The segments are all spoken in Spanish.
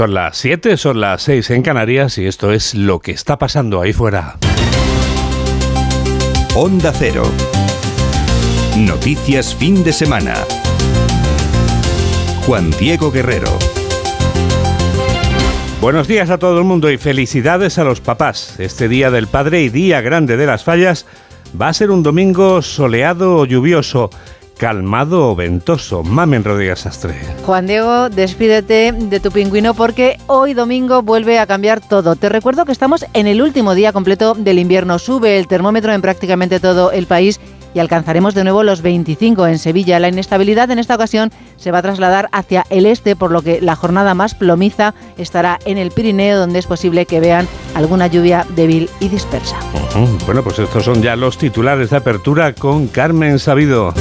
Son las 7, son las 6 en Canarias y esto es lo que está pasando ahí fuera. Onda Cero. Noticias fin de semana. Juan Diego Guerrero. Buenos días a todo el mundo y felicidades a los papás. Este Día del Padre y Día Grande de las Fallas va a ser un domingo soleado o lluvioso calmado o ventoso. Mamen Rodríguez Astre. Juan Diego, despídete de tu pingüino porque hoy domingo vuelve a cambiar todo. Te recuerdo que estamos en el último día completo del invierno. Sube el termómetro en prácticamente todo el país y alcanzaremos de nuevo los 25 en Sevilla. La inestabilidad en esta ocasión se va a trasladar hacia el este, por lo que la jornada más plomiza estará en el Pirineo, donde es posible que vean alguna lluvia débil y dispersa. Bueno, pues estos son ya los titulares de apertura con Carmen Sabido.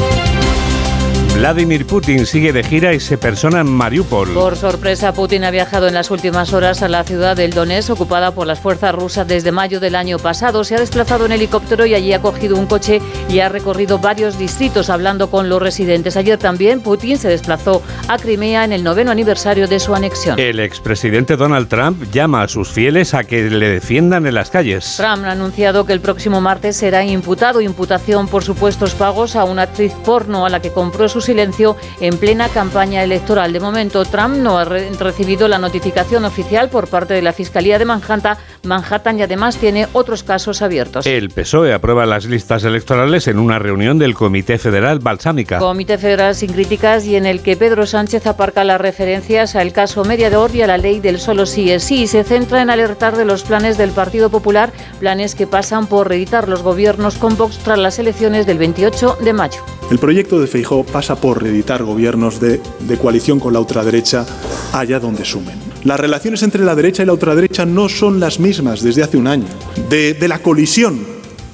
Vladimir Putin sigue de gira y se persona en Mariupol. Por sorpresa, Putin ha viajado en las últimas horas a la ciudad del Donetsk, ocupada por las fuerzas rusas desde mayo del año pasado. Se ha desplazado en helicóptero y allí ha cogido un coche y ha recorrido varios distritos hablando con los residentes. Ayer también Putin se desplazó a Crimea en el noveno aniversario de su anexión. El expresidente Donald Trump llama a sus fieles a que le defiendan en las calles. Trump ha anunciado que el próximo martes será imputado imputación por supuestos pagos a una actriz porno a la que compró sus silencio en plena campaña electoral. De momento, Trump no ha recibido la notificación oficial por parte de la Fiscalía de Manhattan, Manhattan y además tiene otros casos abiertos. El PSOE aprueba las listas electorales en una reunión del Comité Federal Balsámica. Comité Federal sin críticas y en el que Pedro Sánchez aparca las referencias al caso Mediador y a la ley del solo sí es sí y se centra en alertar de los planes del Partido Popular, planes que pasan por reeditar los gobiernos con Vox tras las elecciones del 28 de mayo. El proyecto de Feijó pasa por reeditar gobiernos de, coalición con la ultraderecha allá donde sumen. Las relaciones entre la derecha y la ultraderecha no son las mismas desde hace un año. De la colisión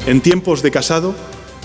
en tiempos de Casado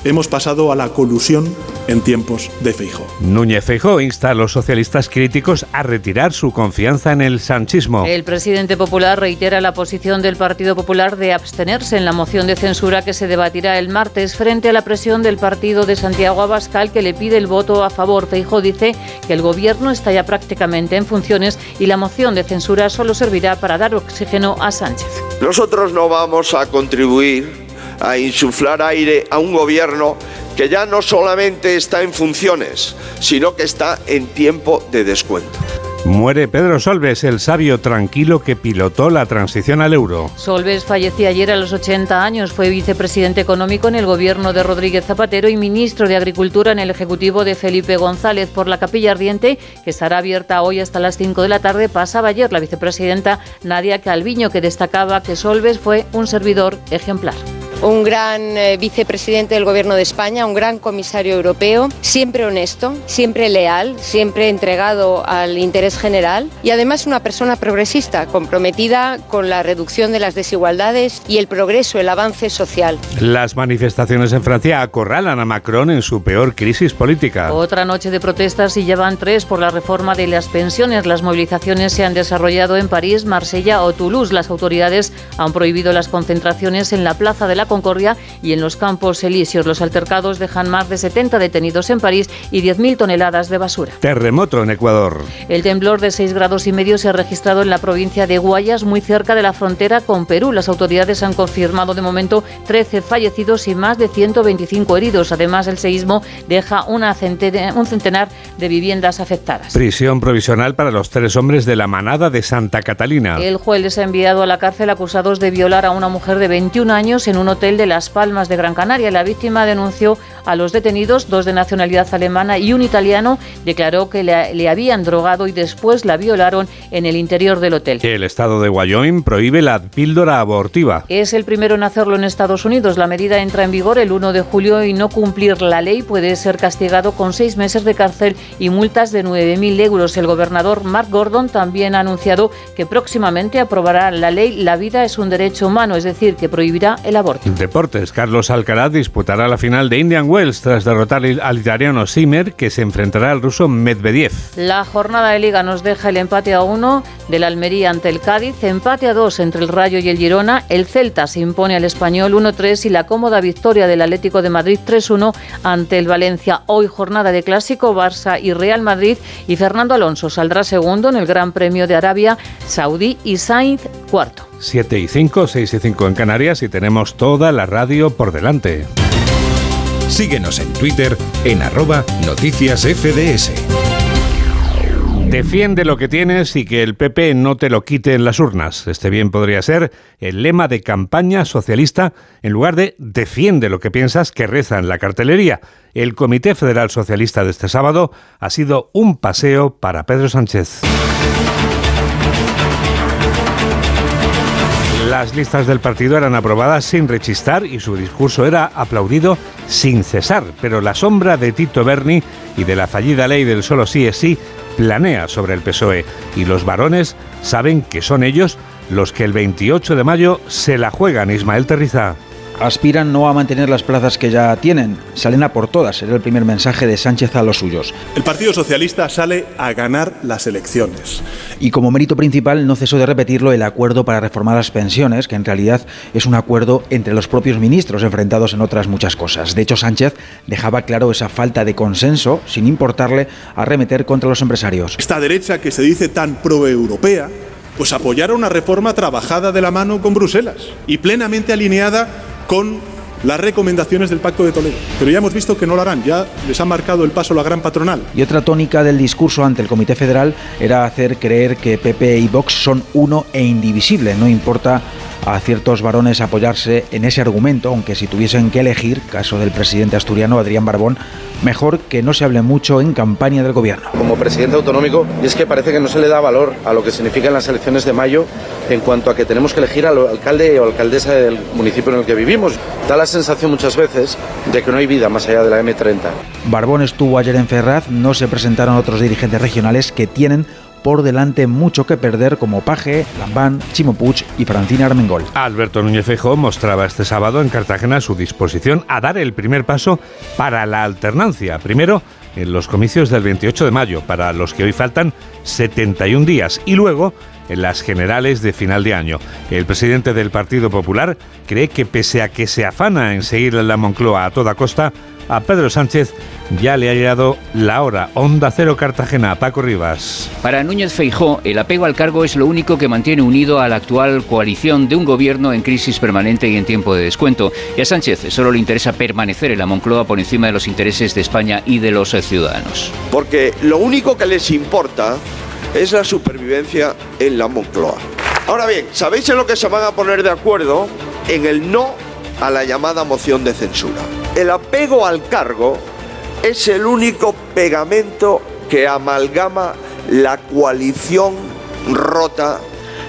hemos pasado a la colusión en tiempos de Feijó. Núñez Feijó insta a los socialistas críticos a retirar su confianza en el sanchismo. El presidente popular reitera la posición del Partido Popular de abstenerse en la moción de censura que se debatirá el martes frente a la presión del partido de Santiago Abascal que le pide el voto a favor. Feijó dice que el gobierno está ya prácticamente en funciones y la moción de censura solo servirá para dar oxígeno a Sánchez. Nosotros no vamos a contribuir a insuflar aire a un gobierno que ya no solamente está en funciones, sino que está en tiempo de descuento. Muere Pedro Solbes, el sabio tranquilo que pilotó la transición al euro. Solbes falleció ayer a los 80 años. Fue vicepresidente económico en el gobierno de Rodríguez Zapatero y ministro de Agricultura en el ejecutivo de Felipe González. Por la capilla ardiente, que estará abierta hoy hasta las 5 de la tarde, pasaba ayer la vicepresidenta Nadia Calviño, que destacaba que Solbes fue un servidor ejemplar un gran eh, vicepresidente del Gobierno de España, un gran comisario europeo, siempre honesto, siempre leal, siempre entregado al interés general y además una persona progresista, comprometida con la reducción de las desigualdades y el progreso, el avance social. Las manifestaciones en Francia acorralan a Macron en su peor crisis política. Otra noche de protestas y llevan tres por la reforma de las pensiones. Las movilizaciones se han desarrollado en París, Marsella o Toulouse. Las autoridades han prohibido las concentraciones en la Plaza de la Concordia y en los campos elíseos. Los altercados dejan más de 70 detenidos en París y 10.000 toneladas de basura. Terremoto en Ecuador. El temblor de 6 grados y medio se ha registrado en la provincia de Guayas, muy cerca de la frontera con Perú. Las autoridades han confirmado de momento 13 fallecidos y más de 125 heridos. Además, el seísmo deja una centena, un centenar de viviendas afectadas. Prisión provisional para los tres hombres de la manada de Santa Catalina. El juez les ha enviado a la cárcel acusados de violar a una mujer de 21 años en un hotel de Las Palmas de Gran Canaria. La víctima denunció a los detenidos, dos de nacionalidad alemana y un italiano, declaró que le, le, habían drogado y después la violaron en el interior del hotel. El estado de Wyoming prohíbe la píldora abortiva. Es el primero en hacerlo en Estados Unidos. La medida entra en vigor el 1 de julio y no cumplir la ley puede ser castigado con seis meses de cárcel y multas de 9.000 euros. El gobernador Mark Gordon también ha anunciado que próximamente aprobará la ley La vida es un derecho humano, es decir, que prohibirá el aborto. Deportes. Carlos Alcaraz disputará la final de Indian Wells tras derrotar al italiano Simmer, que se enfrentará al ruso Medvedev. La jornada de liga nos deja el empate a uno del Almería ante el Cádiz, empate a dos entre el Rayo y el Girona. El Celta se impone al Español 1-3 y la cómoda victoria del Atlético de Madrid 3-1 ante el Valencia. Hoy jornada de clásico Barça y Real Madrid y Fernando Alonso saldrá segundo en el Gran Premio de Arabia Saudí y Sainz cuarto. 7 y 5, 6 y 5 en Canarias y tenemos toda la radio por delante. Síguenos en Twitter en arroba noticias FDS. Defiende lo que tienes y que el PP no te lo quite en las urnas. Este bien podría ser el lema de campaña socialista en lugar de defiende lo que piensas que reza en la cartelería. El Comité Federal Socialista de este sábado ha sido un paseo para Pedro Sánchez. Las listas del partido eran aprobadas sin rechistar y su discurso era aplaudido sin cesar, pero la sombra de Tito Berni y de la fallida ley del solo sí es sí planea sobre el PSOE y los varones saben que son ellos los que el 28 de mayo se la juegan Ismael Terriza aspiran no a mantener las plazas que ya tienen, salen a por todas, era el primer mensaje de Sánchez a los suyos. El Partido Socialista sale a ganar las elecciones. Y como mérito principal no cesó de repetirlo el acuerdo para reformar las pensiones, que en realidad es un acuerdo entre los propios ministros enfrentados en otras muchas cosas. De hecho, Sánchez dejaba claro esa falta de consenso, sin importarle arremeter contra los empresarios. Esta derecha que se dice tan pro-europea, pues apoyara una reforma trabajada de la mano con Bruselas y plenamente alineada con las recomendaciones del Pacto de Toledo. Pero ya hemos visto que no lo harán, ya les ha marcado el paso la gran patronal. Y otra tónica del discurso ante el Comité Federal era hacer creer que PP y Vox son uno e indivisible, no importa a ciertos varones apoyarse en ese argumento, aunque si tuviesen que elegir, caso del presidente asturiano Adrián Barbón, mejor que no se hable mucho en campaña del gobierno. Como presidente autonómico, y es que parece que no se le da valor a lo que significan las elecciones de mayo en cuanto a que tenemos que elegir al alcalde o alcaldesa del municipio en el que vivimos. Da la sensación muchas veces de que no hay vida más allá de la M30. Barbón estuvo ayer en Ferraz, no se presentaron otros dirigentes regionales que tienen por delante mucho que perder como Paje, Lambán, Chimo y Francina Armengol. Alberto Núñez Feijóo mostraba este sábado en Cartagena su disposición a dar el primer paso para la alternancia. Primero, en los comicios del 28 de mayo, para los que hoy faltan 71 días, y luego en las generales de final de año. El presidente del Partido Popular cree que pese a que se afana en seguir la Moncloa a toda costa, a Pedro Sánchez ya le ha llegado la hora. Onda Cero Cartagena, Paco Rivas. Para Núñez Feijó, el apego al cargo es lo único que mantiene unido a la actual coalición de un gobierno en crisis permanente y en tiempo de descuento. Y a Sánchez solo le interesa permanecer en la Moncloa por encima de los intereses de España y de los ciudadanos. Porque lo único que les importa es la supervivencia en la Moncloa. Ahora bien, ¿sabéis en lo que se van a poner de acuerdo? En el no a la llamada moción de censura. El apego al cargo es el único pegamento que amalgama la coalición rota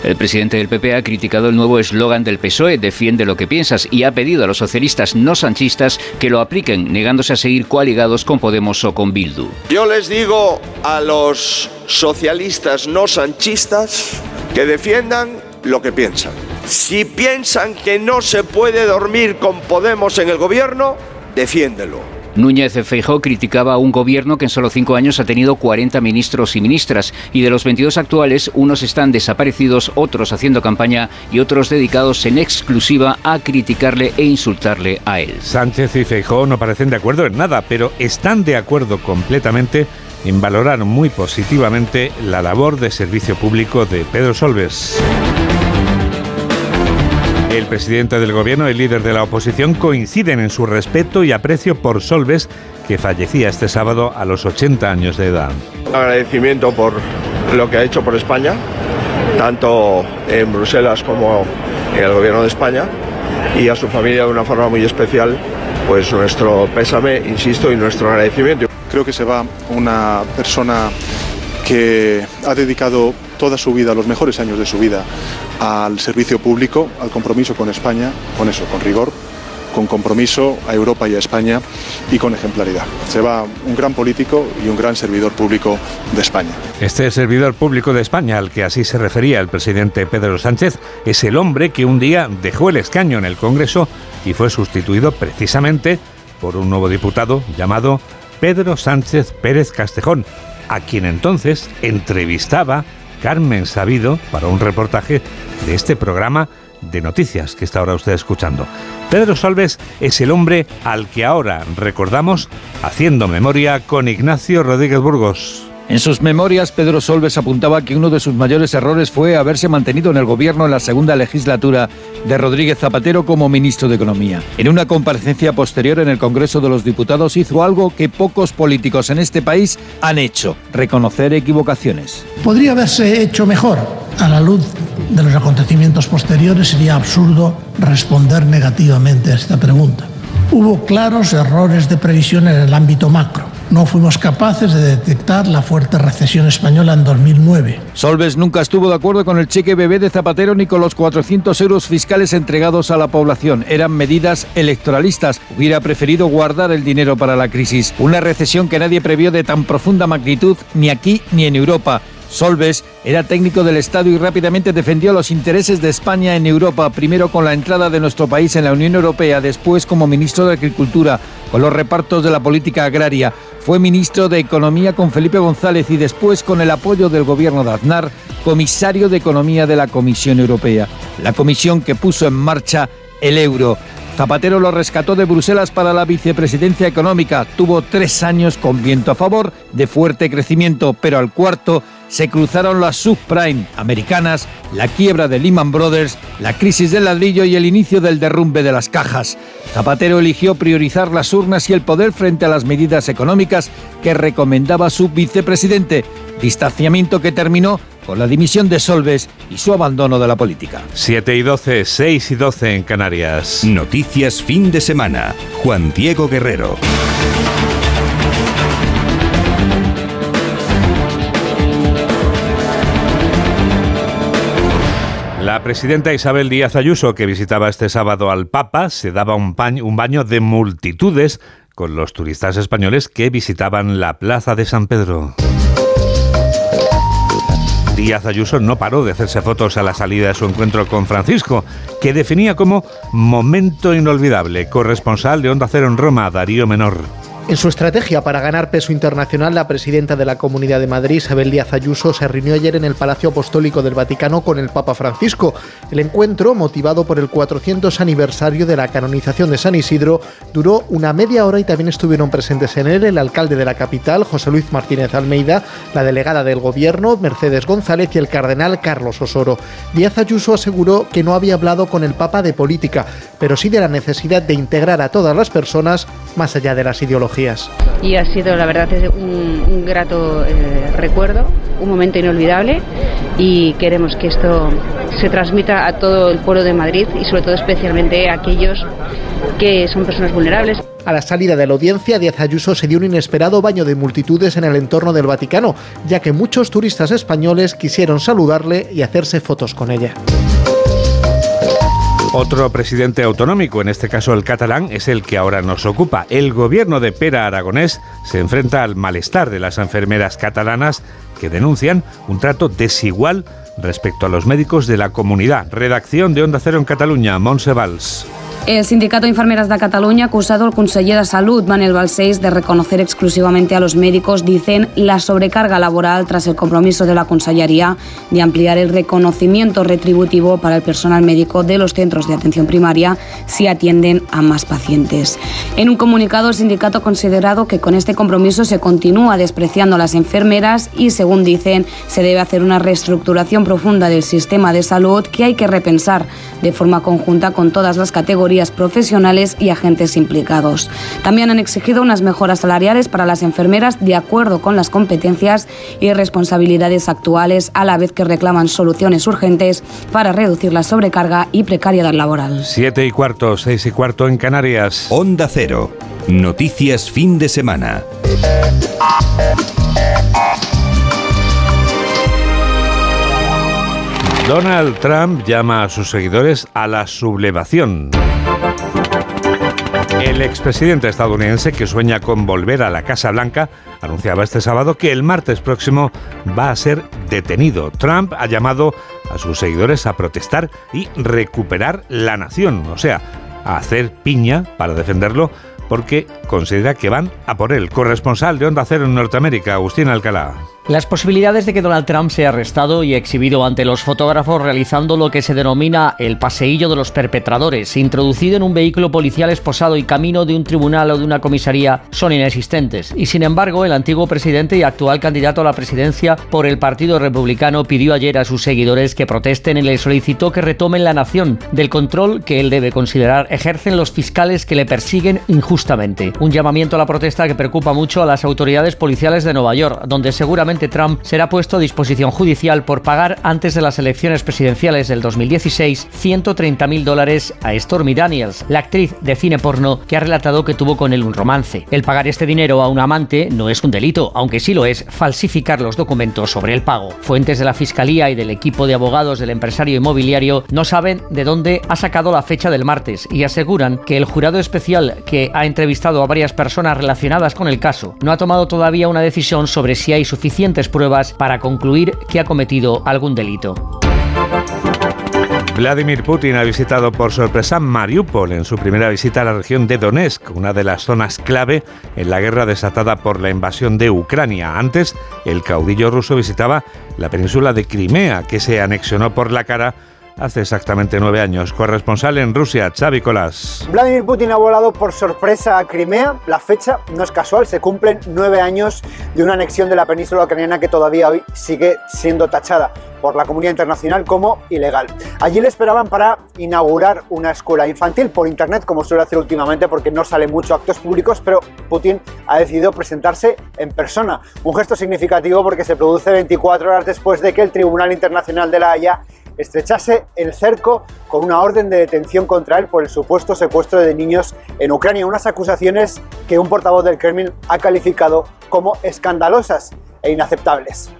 el presidente del PP ha criticado el nuevo eslogan del PSOE, defiende lo que piensas, y ha pedido a los socialistas no sanchistas que lo apliquen, negándose a seguir coaligados con Podemos o con Bildu. Yo les digo a los socialistas no sanchistas que defiendan lo que piensan. Si piensan que no se puede dormir con Podemos en el gobierno, defiéndelo. Núñez Feijó criticaba a un gobierno que en solo cinco años ha tenido 40 ministros y ministras y de los 22 actuales, unos están desaparecidos, otros haciendo campaña y otros dedicados en exclusiva a criticarle e insultarle a él. Sánchez y Feijó no parecen de acuerdo en nada, pero están de acuerdo completamente en valorar muy positivamente la labor de servicio público de Pedro Solves. El presidente del gobierno y el líder de la oposición coinciden en su respeto y aprecio por Solves, que fallecía este sábado a los 80 años de edad. Agradecimiento por lo que ha hecho por España, tanto en Bruselas como en el gobierno de España, y a su familia de una forma muy especial, pues nuestro pésame, insisto, y nuestro agradecimiento. Creo que se va una persona que ha dedicado toda su vida, los mejores años de su vida, al servicio público, al compromiso con España, con eso, con rigor, con compromiso a Europa y a España y con ejemplaridad. Se va un gran político y un gran servidor público de España. Este servidor público de España, al que así se refería el presidente Pedro Sánchez, es el hombre que un día dejó el escaño en el Congreso y fue sustituido precisamente por un nuevo diputado llamado Pedro Sánchez Pérez Castejón, a quien entonces entrevistaba Carmen Sabido para un reportaje de este programa de noticias que está ahora usted escuchando. Pedro Solves es el hombre al que ahora recordamos haciendo memoria con Ignacio Rodríguez Burgos. En sus memorias, Pedro Solves apuntaba que uno de sus mayores errores fue haberse mantenido en el gobierno en la segunda legislatura de Rodríguez Zapatero como ministro de Economía. En una comparecencia posterior en el Congreso de los Diputados hizo algo que pocos políticos en este país han hecho, reconocer equivocaciones. Podría haberse hecho mejor. A la luz de los acontecimientos posteriores sería absurdo responder negativamente a esta pregunta. Hubo claros errores de previsión en el ámbito macro no fuimos capaces de detectar la fuerte recesión española en 2009. Solves nunca estuvo de acuerdo con el cheque bebé de Zapatero ni con los 400 euros fiscales entregados a la población. Eran medidas electoralistas. Hubiera preferido guardar el dinero para la crisis. Una recesión que nadie previó de tan profunda magnitud ni aquí ni en Europa. Solves era técnico del Estado y rápidamente defendió los intereses de España en Europa, primero con la entrada de nuestro país en la Unión Europea, después como ministro de Agricultura, con los repartos de la política agraria. Fue ministro de Economía con Felipe González y después con el apoyo del gobierno de Aznar, comisario de Economía de la Comisión Europea, la comisión que puso en marcha el euro. Zapatero lo rescató de Bruselas para la vicepresidencia económica. Tuvo tres años con viento a favor, de fuerte crecimiento, pero al cuarto se cruzaron las subprime americanas, la quiebra de Lehman Brothers, la crisis del ladrillo y el inicio del derrumbe de las cajas. Zapatero eligió priorizar las urnas y el poder frente a las medidas económicas que recomendaba su vicepresidente, distanciamiento que terminó con la dimisión de Solves y su abandono de la política. 7 y 12, 6 y 12 en Canarias. Noticias fin de semana. Juan Diego Guerrero. La presidenta Isabel Díaz Ayuso, que visitaba este sábado al Papa, se daba un, baño de multitudes con los turistas españoles que visitaban la Plaza de San Pedro. Díaz Ayuso no paró de hacerse fotos a la salida de su encuentro con Francisco, que definía como momento inolvidable. Corresponsal de Onda Cero en Roma, Darío Menor. En su estrategia para ganar peso internacional, la presidenta de la Comunidad de Madrid, Isabel Díaz Ayuso, se reunió ayer en el Palacio Apostólico del Vaticano con el Papa Francisco. El encuentro, motivado por el 400 aniversario de la canonización de San Isidro, duró una media hora y también estuvieron presentes en él el alcalde de la capital, José Luis Martínez Almeida, la delegada del gobierno, Mercedes González, y el cardenal Carlos Osoro. Díaz Ayuso aseguró que no había hablado con el Papa de política, pero sí de la necesidad de integrar a todas las personas más allá de las ideologías. Y ha sido, la verdad, un, un grato eh, recuerdo, un momento inolvidable y queremos que esto se transmita a todo el pueblo de Madrid y sobre todo especialmente a aquellos que son personas vulnerables. A la salida de la audiencia, Díaz Ayuso se dio un inesperado baño de multitudes en el entorno del Vaticano, ya que muchos turistas españoles quisieron saludarle y hacerse fotos con ella. Otro presidente autonómico, en este caso el catalán, es el que ahora nos ocupa. El gobierno de Pera Aragonés se enfrenta al malestar de las enfermeras catalanas que denuncian un trato desigual respecto a los médicos de la comunidad. Redacción de Onda Cero en Cataluña, Montse Valls. El Sindicato de Enfermeras de Cataluña ha acusado al conseller de Salud, Manuel Balseis, de reconocer exclusivamente a los médicos, dicen, la sobrecarga laboral tras el compromiso de la Consellería de ampliar el reconocimiento retributivo para el personal médico de los centros de atención primaria si atienden a más pacientes. En un comunicado, el sindicato ha considerado que con este compromiso se continúa despreciando a las enfermeras y, según dicen, se debe hacer una reestructuración profunda del sistema de salud que hay que repensar de forma conjunta con todas las categorías profesionales y agentes implicados. También han exigido unas mejoras salariales para las enfermeras de acuerdo con las competencias y responsabilidades actuales, a la vez que reclaman soluciones urgentes para reducir la sobrecarga y precariedad laboral. Siete y cuarto, seis y cuarto en Canarias. Onda Cero. Noticias fin de semana. Donald Trump llama a sus seguidores a la sublevación. El expresidente estadounidense que sueña con volver a la Casa Blanca anunciaba este sábado que el martes próximo va a ser detenido. Trump ha llamado a sus seguidores a protestar y recuperar la nación, o sea, a hacer piña para defenderlo porque considera que van a por él. Corresponsal de Onda Cero en Norteamérica, Agustín Alcalá. Las posibilidades de que Donald Trump sea arrestado y exhibido ante los fotógrafos realizando lo que se denomina el paseillo de los perpetradores, introducido en un vehículo policial esposado y camino de un tribunal o de una comisaría, son inexistentes. Y sin embargo, el antiguo presidente y actual candidato a la presidencia por el Partido Republicano pidió ayer a sus seguidores que protesten y le solicitó que retomen la nación del control que él debe considerar ejercen los fiscales que le persiguen injustamente. Un llamamiento a la protesta que preocupa mucho a las autoridades policiales de Nueva York, donde seguramente Trump será puesto a disposición judicial por pagar antes de las elecciones presidenciales del 2016 130 mil dólares a Stormy Daniels, la actriz de cine porno que ha relatado que tuvo con él un romance. El pagar este dinero a un amante no es un delito, aunque sí lo es falsificar los documentos sobre el pago. Fuentes de la Fiscalía y del equipo de abogados del empresario inmobiliario no saben de dónde ha sacado la fecha del martes y aseguran que el jurado especial que ha entrevistado a varias personas relacionadas con el caso no ha tomado todavía una decisión sobre si hay suficiente pruebas para concluir que ha cometido algún delito. Vladimir Putin ha visitado por sorpresa Mariupol en su primera visita a la región de Donetsk, una de las zonas clave en la guerra desatada por la invasión de Ucrania. Antes, el caudillo ruso visitaba la península de Crimea, que se anexionó por la cara hace exactamente nueve años. Corresponsal en Rusia, Xavi Colás. Vladimir Putin ha volado por sorpresa a Crimea. La fecha no es casual, se cumplen nueve años de una anexión de la península ucraniana que todavía hoy sigue siendo tachada por la comunidad internacional como ilegal. Allí le esperaban para inaugurar una escuela infantil por internet, como suele hacer últimamente, porque no sale mucho actos públicos, pero Putin ha decidido presentarse en persona. Un gesto significativo porque se produce 24 horas después de que el Tribunal Internacional de la Haya estrechase el cerco con una orden de detención contra él por el supuesto secuestro de niños en Ucrania, unas acusaciones que un portavoz del Kremlin ha calificado como escandalosas e inaceptables.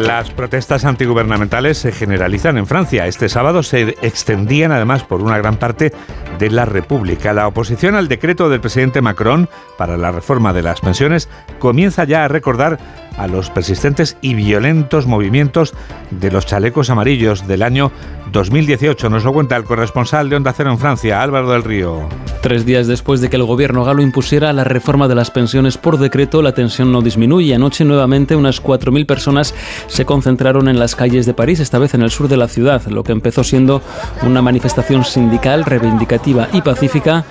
Las protestas antigubernamentales se generalizan en Francia. Este sábado se extendían además por una gran parte de la República. La oposición al decreto del presidente Macron para la reforma de las pensiones comienza ya a recordar a los persistentes y violentos movimientos de los chalecos amarillos del año 2018. Nos lo cuenta el corresponsal de Onda Cero en Francia, Álvaro del Río. Tres días después de que el gobierno galo impusiera la reforma de las pensiones por decreto, la tensión no disminuye. Anoche nuevamente unas 4.000 personas se concentraron en las calles de París, esta vez en el sur de la ciudad, lo que empezó siendo una manifestación sindical reivindicativa y pacífica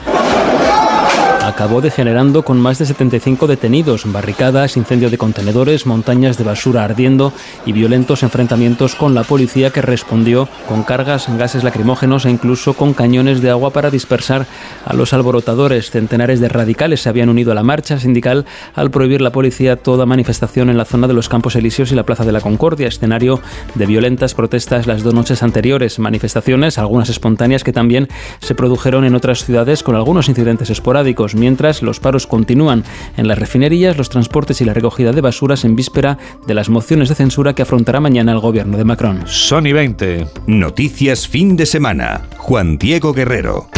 acabó degenerando con más de 75 detenidos, barricadas, incendio de contenedores, montañas de basura ardiendo y violentos enfrentamientos con la policía que respondió con cargas, gases lacrimógenos e incluso con cañones de agua para dispersar a los alborotadores. Centenares de radicales se habían unido a la marcha sindical al prohibir la policía toda manifestación en la zona de los Campos Elíseos y la Plaza de la Concordia, escenario de violentas protestas las dos noches anteriores, manifestaciones, algunas espontáneas que también se produjeron en otras ciudades con algunos incidentes esporádicos mientras los paros continúan en las refinerías, los transportes y la recogida de basuras en víspera de las mociones de censura que afrontará mañana el gobierno de Macron. Sony 20. Noticias fin de semana. Juan Diego Guerrero.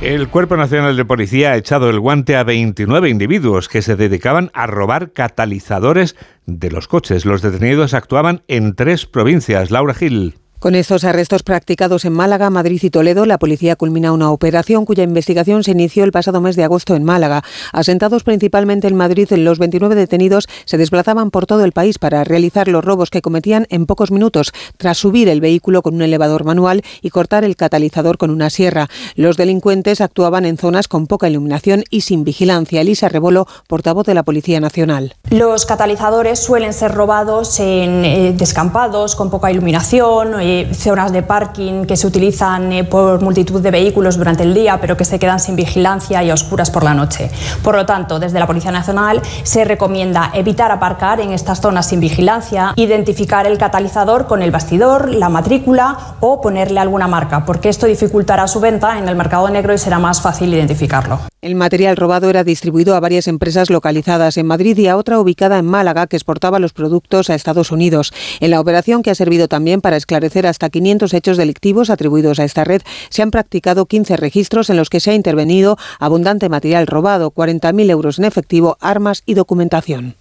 El Cuerpo Nacional de Policía ha echado el guante a 29 individuos que se dedicaban a robar catalizadores de los coches. Los detenidos actuaban en tres provincias. Laura Gil. Con estos arrestos practicados en Málaga, Madrid y Toledo, la policía culmina una operación cuya investigación se inició el pasado mes de agosto en Málaga. Asentados principalmente en Madrid, los 29 detenidos se desplazaban por todo el país para realizar los robos que cometían en pocos minutos, tras subir el vehículo con un elevador manual y cortar el catalizador con una sierra. Los delincuentes actuaban en zonas con poca iluminación y sin vigilancia. Elisa Rebolo, portavoz de la Policía Nacional. Los catalizadores suelen ser robados en eh, descampados, con poca iluminación eh, zonas de parking que se utilizan eh, por multitud de vehículos durante el día, pero que se quedan sin vigilancia y a oscuras por la noche. Por lo tanto, desde la Policía Nacional se recomienda evitar aparcar en estas zonas sin vigilancia, identificar el catalizador con el bastidor, la matrícula o ponerle alguna marca, porque esto dificultará su venta en el mercado negro y será más fácil identificarlo. El material robado era distribuido a varias empresas localizadas en Madrid y a otra ubicada en Málaga que exportaba los productos a Estados Unidos. En la operación que ha servido también para esclarecer hasta 500 hechos delictivos atribuidos a esta red, se han practicado 15 registros en los que se ha intervenido abundante material robado, 40.000 euros en efectivo, armas y documentación.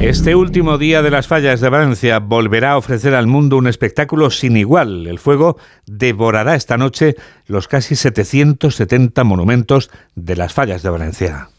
Este último día de las fallas de Valencia volverá a ofrecer al mundo un espectáculo sin igual. El fuego devorará esta noche los casi 770 monumentos de las fallas de Valencia.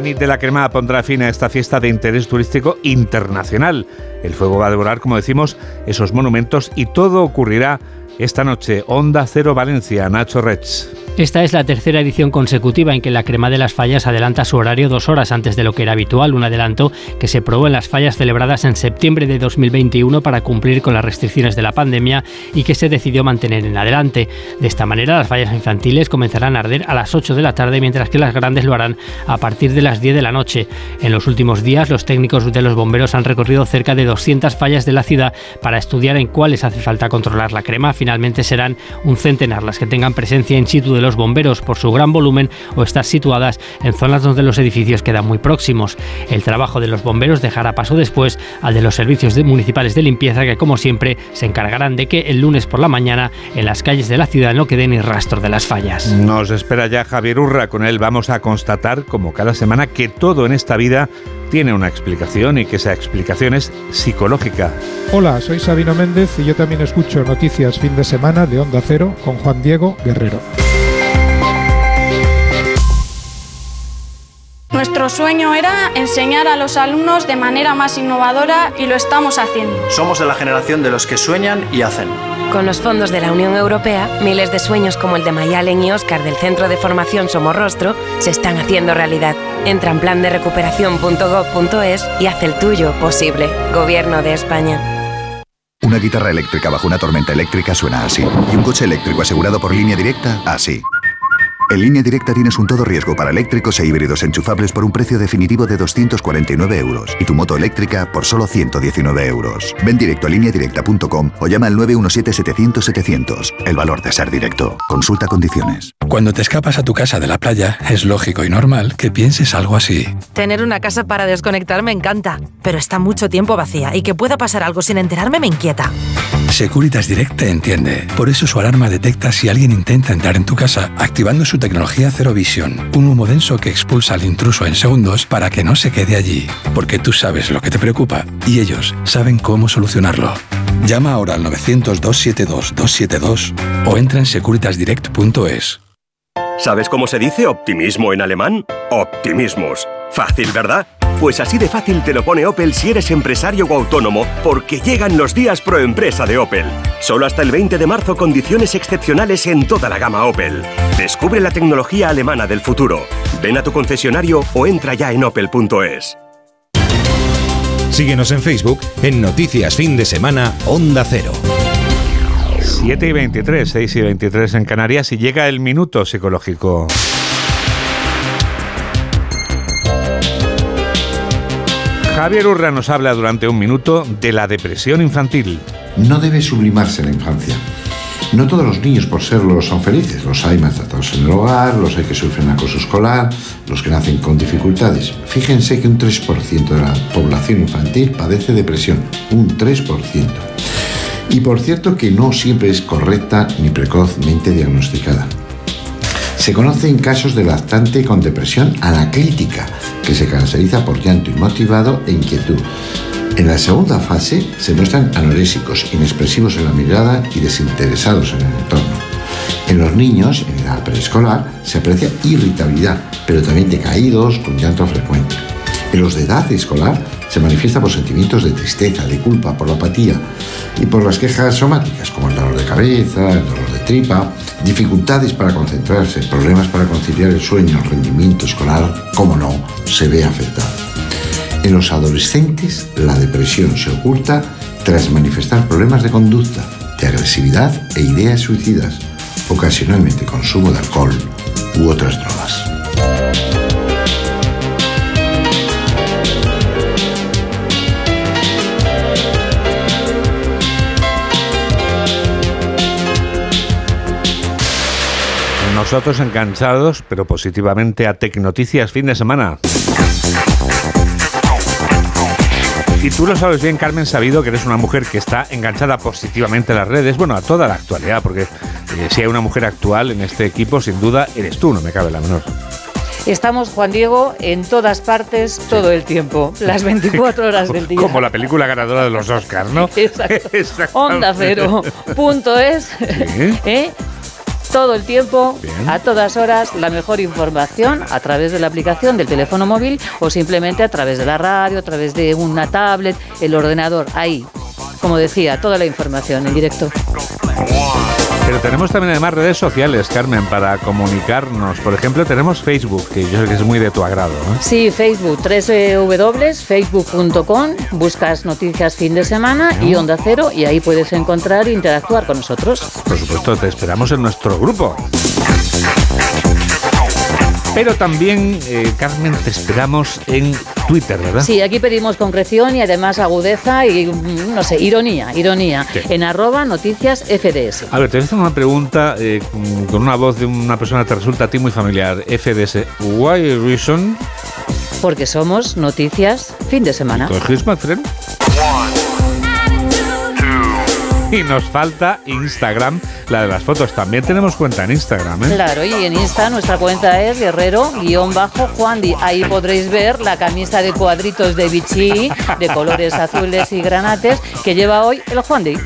La NIT de la Crema pondrá fin a esta fiesta de interés turístico internacional. El fuego va a devorar, como decimos, esos monumentos y todo ocurrirá esta noche. Onda Cero Valencia, Nacho Rech. Esta es la tercera edición consecutiva en que la Crema de las Fallas adelanta su horario dos horas antes de lo que era habitual, un adelanto que se probó en las fallas celebradas en septiembre de 2021 para cumplir con las restricciones de la pandemia y que se decidió mantener en adelante. De esta manera, las fallas infantiles comenzarán a arder a las 8 de la tarde, mientras que las grandes lo harán a partir de las 10 de la noche. En los últimos días, los técnicos de los bomberos han recorrido cerca de 200 fallas de la ciudad para estudiar en cuáles hace falta controlar la crema. Finalmente serán un centenar las que tengan presencia in situ de los bomberos por su gran volumen o estar situadas en zonas donde los edificios quedan muy próximos. El trabajo de los bomberos dejará paso después al de los servicios municipales de limpieza que como siempre se encargarán de que el lunes por la mañana en las calles de la ciudad no quede ni rastro de las fallas. Nos espera ya Javier Urra, con él vamos a constatar como cada semana que todo en esta vida tiene una explicación y que esa explicación es psicológica. Hola, soy Sabino Méndez y yo también escucho Noticias Fin de Semana de Onda Cero con Juan Diego Guerrero. Nuestro sueño era enseñar a los alumnos de manera más innovadora y lo estamos haciendo. Somos de la generación de los que sueñan y hacen. Con los fondos de la Unión Europea, miles de sueños como el de Mayalen y Oscar del Centro de Formación Somorrostro se están haciendo realidad. Entra en plan de recuperación.gov.es y haz el tuyo posible. Gobierno de España. Una guitarra eléctrica bajo una tormenta eléctrica suena así. Y un coche eléctrico asegurado por línea directa, así. En línea directa tienes un todo riesgo para eléctricos e híbridos enchufables por un precio definitivo de 249 euros y tu moto eléctrica por solo 119 euros. Ven directo a lineadirecta.com o llama al 917-700-700. El valor de ser directo. Consulta condiciones. Cuando te escapas a tu casa de la playa, es lógico y normal que pienses algo así. Tener una casa para desconectar me encanta, pero está mucho tiempo vacía y que pueda pasar algo sin enterarme me inquieta. Securitas Direct te entiende. Por eso su alarma detecta si alguien intenta entrar en tu casa, activando su tecnología Zero Vision, un humo denso que expulsa al intruso en segundos para que no se quede allí. Porque tú sabes lo que te preocupa y ellos saben cómo solucionarlo. Llama ahora al 900-272-272 o entra en securitasdirect.es. ¿Sabes cómo se dice optimismo en alemán? Optimismus. Fácil, ¿verdad? Pues así de fácil te lo pone Opel si eres empresario o autónomo, porque llegan los días pro empresa de Opel. Solo hasta el 20 de marzo condiciones excepcionales en toda la gama Opel. Descubre la tecnología alemana del futuro. Ven a tu concesionario o entra ya en opel.es. Síguenos en Facebook en Noticias Fin de Semana Onda Cero. 7 y 23, 6 y 23 en Canarias y llega el minuto psicológico. Javier Urra nos habla durante un minuto de la depresión infantil. No debe sublimarse la infancia. No todos los niños por serlo son felices. Los hay maltratados en el hogar, los hay que sufren acoso escolar, los que nacen con dificultades. Fíjense que un 3% de la población infantil padece depresión. Un 3%. Y por cierto que no siempre es correcta ni precozmente diagnosticada. Se conocen casos de lactante con depresión anaclítica, que se caracteriza por llanto inmotivado e inquietud. En la segunda fase se muestran anorésicos, inexpresivos en la mirada y desinteresados en el entorno. En los niños, en edad preescolar, se aprecia irritabilidad, pero también decaídos con llanto frecuente. En los de edad escolar se manifiesta por sentimientos de tristeza, de culpa, por la apatía y por las quejas somáticas como el dolor de cabeza, el dolor de dificultades para concentrarse, problemas para conciliar el sueño, el rendimiento escolar, como no, se ve afectado. En los adolescentes la depresión se oculta tras manifestar problemas de conducta, de agresividad e ideas suicidas, ocasionalmente consumo de alcohol u otras drogas. Nosotros enganchados, pero positivamente a Tecnoticias fin de semana. Y tú lo sabes bien, Carmen, sabido que eres una mujer que está enganchada positivamente a las redes, bueno, a toda la actualidad, porque eh, si hay una mujer actual en este equipo, sin duda eres tú, no me cabe la menor. Estamos, Juan Diego, en todas partes, todo el tiempo, las 24 horas del día. Como la película ganadora de los Oscars, ¿no? Exacto. Onda cero. Punto es. ¿eh? Todo el tiempo, a todas horas, la mejor información a través de la aplicación del teléfono móvil o simplemente a través de la radio, a través de una tablet, el ordenador. Ahí, como decía, toda la información en directo. Tenemos también además redes sociales, Carmen, para comunicarnos. Por ejemplo, tenemos Facebook, que yo sé que es muy de tu agrado. ¿no? Sí, Facebook, www.facebook.com, buscas noticias fin de semana y Onda Cero y ahí puedes encontrar e interactuar con nosotros. Por supuesto, te esperamos en nuestro grupo. Pero también, eh, Carmen, te esperamos en Twitter, ¿verdad? Sí, aquí pedimos concreción y además agudeza y, mm, no sé, ironía, ironía, Sí. en arroba noticias FDS. A ver, te voy a hacer una pregunta eh, con una voz de una persona que te resulta a ti muy familiar. FDS, why reason? Porque somos noticias fin de semana. ¿Con Chris? Y nos falta Instagram, la de las fotos. También tenemos cuenta en Instagram, ¿eh? Claro, y en Insta nuestra cuenta es guerrero-juandi. Ahí podréis ver la camisa de cuadritos de Vichy, de colores azules y granates, que lleva hoy el Juandi.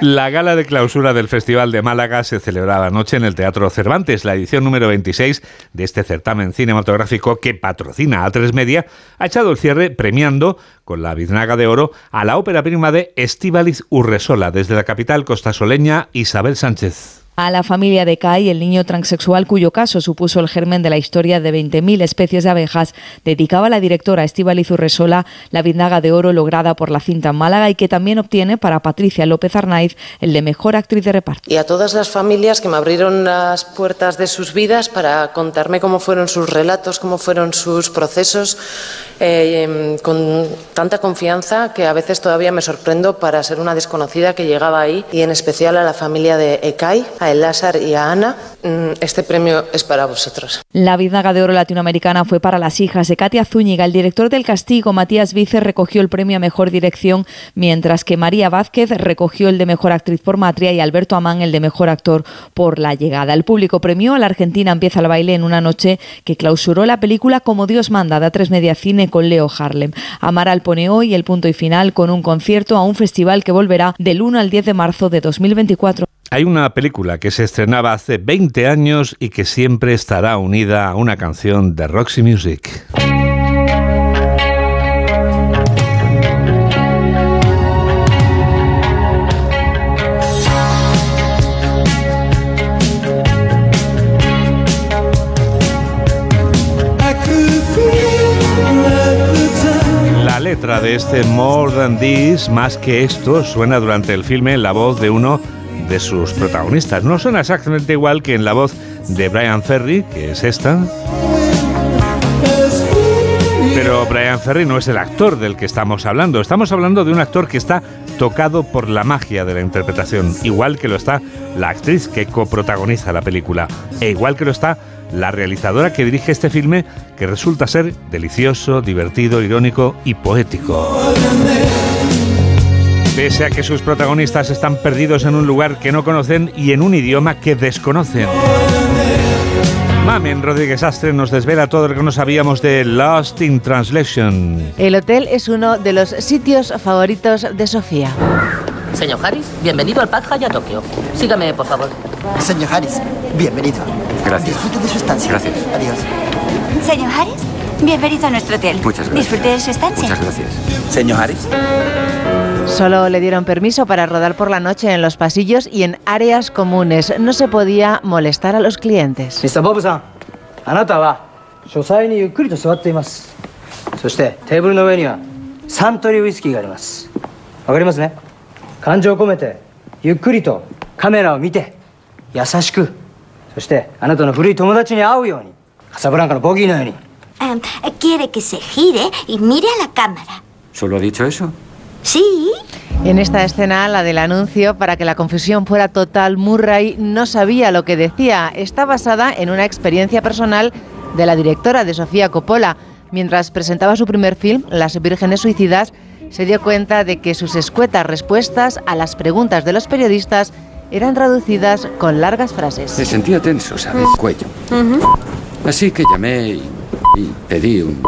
La gala de clausura del Festival de Málaga se celebraba anoche en el Teatro Cervantes. La edición número 26 de este certamen cinematográfico que patrocina a tres Media ha echado el cierre premiando con la biznaga de oro a la ópera prima de Estíbaliz Urresola desde la capital costasoleña Isabel Sánchez. A la familia de Kai, el niño transexual cuyo caso supuso el germen de la historia de 20.000 especies de abejas, dedicaba la directora Estíbaliz Urresola la biznaga de oro lograda por la cinta Málaga y que también obtiene para Patricia López Arnaiz el de mejor actriz de reparto. y a todas las familias que me abrieron las puertas de sus vidas para contarme cómo fueron sus relatos, cómo fueron sus procesos, eh, con tanta confianza que a veces todavía me sorprendo para ser una desconocida que llegaba ahí, y en especial a la familia de Ekai, El Lázar y a Ana. Mm, Este premio es para vosotros. La biznaga de oro latinoamericana fue para las hijas de Katia Zúñiga. El director del castigo, Matías Vícer, recogió el premio a mejor dirección, mientras que María Vázquez recogió el de mejor actriz por Matria y Alberto Amán el de mejor actor por La llegada. El público premió a la Argentina empieza el baile en una noche que clausuró la película Como Dios manda, de A3 Media Cine con Leo Harlem. Amaral pone hoy el punto y final con un concierto a un festival que volverá del 1 al 10 de marzo de 2024. Hay una película que se estrenaba hace 20 años y que siempre estará unida a una canción de Roxy Music. La letra de este More Than This, más que esto, suena durante el filme en la voz de uno de sus protagonistas. No suena exactamente igual que en la voz de Brian Ferry, que es esta. Pero Brian Ferry no es el actor del que estamos hablando. Estamos hablando de un actor que está tocado por la magia de la interpretación, igual que lo está la actriz que coprotagoniza la película, e igual que lo está la realizadora que dirige este filme, que resulta ser delicioso, divertido, irónico y poético. Pese a que sus protagonistas están perdidos en un lugar que no conocen y en un idioma que desconocen. Mamen Rodríguez Astre nos desvela todo lo que no sabíamos de Lost in Translation. El hotel es uno de los sitios favoritos de Sofía. Señor Harris, bienvenido al Pad Hyatt Tokio. Sígame, por favor. Señor Harris, bienvenido. Gracias. Disfrute de su estancia. Gracias. Adiós. Señor Harris, bienvenido a nuestro hotel. Muchas gracias. Disfrute de su estancia. gracias. Señor Harris. Solo le dieron permiso para rodar por la noche en los pasillos y en áreas comunes. No se podía molestar a los clientes. Mr. ボブさんあなたは書斎にゆっくりと座っていますそしてテーブルの上にはサントリーウイスキーがありますわかりますね感情を込めてゆっくりとカメラを見て優しくそしてあなたの古い友達に会うようにカサブランカのボギーのように Em, quiere que se gire y mire a la cámara. ¿Solo ha dicho eso? Sí. En esta escena, la del anuncio, para que la confusión fuera total, Murray no sabía lo que decía. Está basada en una experiencia personal de la directora, de Sofía Coppola. Mientras presentaba su primer film, Las Vírgenes Suicidas, se dio cuenta de que sus escuetas respuestas a las preguntas de los periodistas eran traducidas con largas frases. Me sentía tenso, ¿sabes? Cuello. Así que llamé y, y pedí un,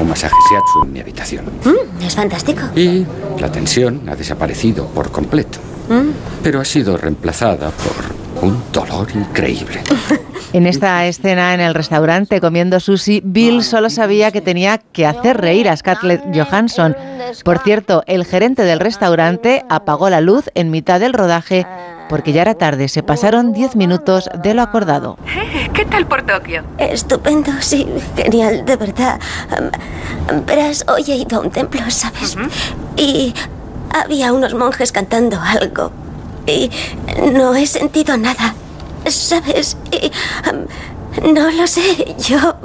un masaje shiatsu en mi habitación. Mm, es fantástico. Y la tensión ha desaparecido por completo. Mm. Pero ha sido reemplazada por un dolor increíble. En esta escena en el restaurante comiendo sushi, Bill solo sabía que tenía que hacer reír a Scarlett Johansson. Por cierto, el gerente del restaurante apagó la luz en mitad del rodaje porque ya era tarde, se pasaron 10 minutos de lo acordado. ¿Qué tal por Tokio? Estupendo, sí, genial, de verdad. Verás, hoy he ido a un templo, ¿sabes? Y había unos monjes cantando algo. Y no he sentido nada, ¿sabes? Y, um, no lo sé, yo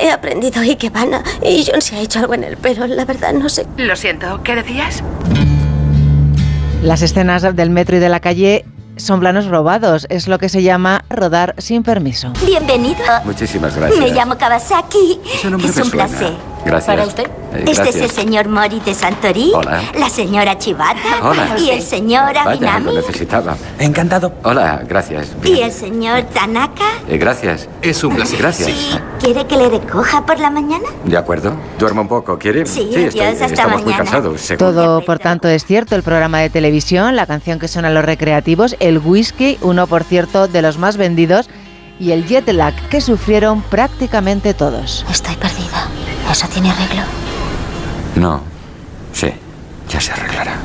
he aprendido Ikebana y John se ha hecho algo en el pelo, la verdad no sé. Lo siento, ¿qué decías? Las escenas del metro y de la calle son planos robados, es lo que se llama rodar sin permiso. Bienvenido. Muchísimas gracias. Me llamo Kawasaki. Es un placer. Gracias. ¿Para usted? Eh, este es el señor Mori de Santorí. Hola. La señora Chivata. Hola. Y el señor Vaya, Avinami. lo necesitaba. Encantado. Hola, gracias. Y el señor Tanaka. Eh, gracias. Es un placer. Gracias. ¿Quiere que le recoja por la mañana? De acuerdo. Duermo un poco, ¿quiere? Sí, estoy- adiós, hasta estamos muy cansados. seguro. Todo, por tanto, es cierto. El programa de televisión, la canción que suena en los recreativos, el whisky, uno, por cierto, de los más vendidos, y el jet lag que sufrieron prácticamente todos. Estoy perdida. ¿Eso tiene arreglo? No. Sí, ya se arreglará.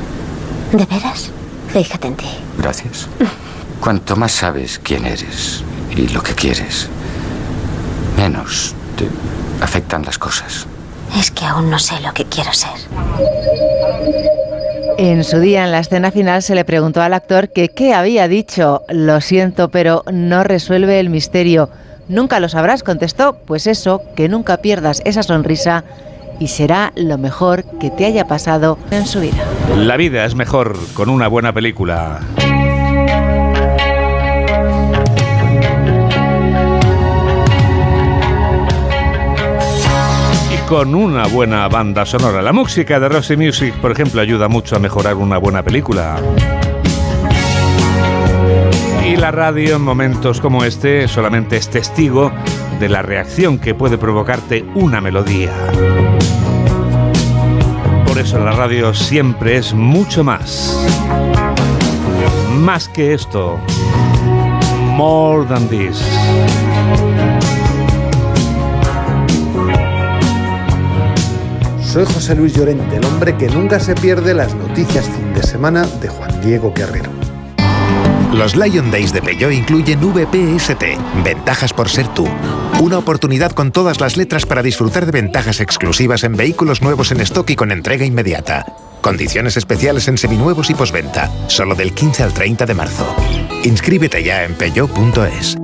¿De veras? Fíjate en ti. Gracias. Cuanto más sabes quién eres y lo que quieres, menos te afectan las cosas. Es que aún no sé lo que quiero ser. En su día, en la escena final, se le preguntó al actor que qué había dicho. Lo siento, pero no resuelve el misterio. Nunca lo sabrás, contestó. Pues eso, que nunca pierdas esa sonrisa y será lo mejor que te haya pasado en su vida. La vida es mejor con una buena película. Con una buena banda sonora. La música de Roxy Music, por ejemplo, ayuda mucho a mejorar una buena película. Y la radio en momentos como este solamente es testigo de la reacción que puede provocarte una melodía. Por eso la radio siempre es mucho más. Más que esto. More than this. Soy José Luis Llorente, el hombre que nunca se pierde las noticias fin de semana de Juan Diego Guerrero. Los Lion Days de Peugeot incluyen VPST, ventajas por ser tú. Una oportunidad con todas las letras para disfrutar de ventajas exclusivas en vehículos nuevos en stock y con entrega inmediata. Condiciones especiales en seminuevos y posventa, solo del 15 al 30 de marzo. Inscríbete ya en peugeot.es.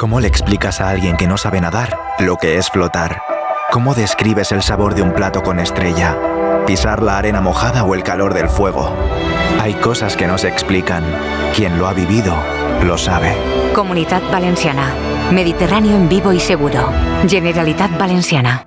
¿Cómo le explicas a alguien que no sabe nadar lo que es flotar? ¿Cómo describes el sabor de un plato con estrella? ¿Pisar la arena mojada o el calor del fuego? Hay cosas que no se explican. Quien lo ha vivido, lo sabe. Comunidad Valenciana. Mediterráneo en vivo y seguro. Generalitat Valenciana.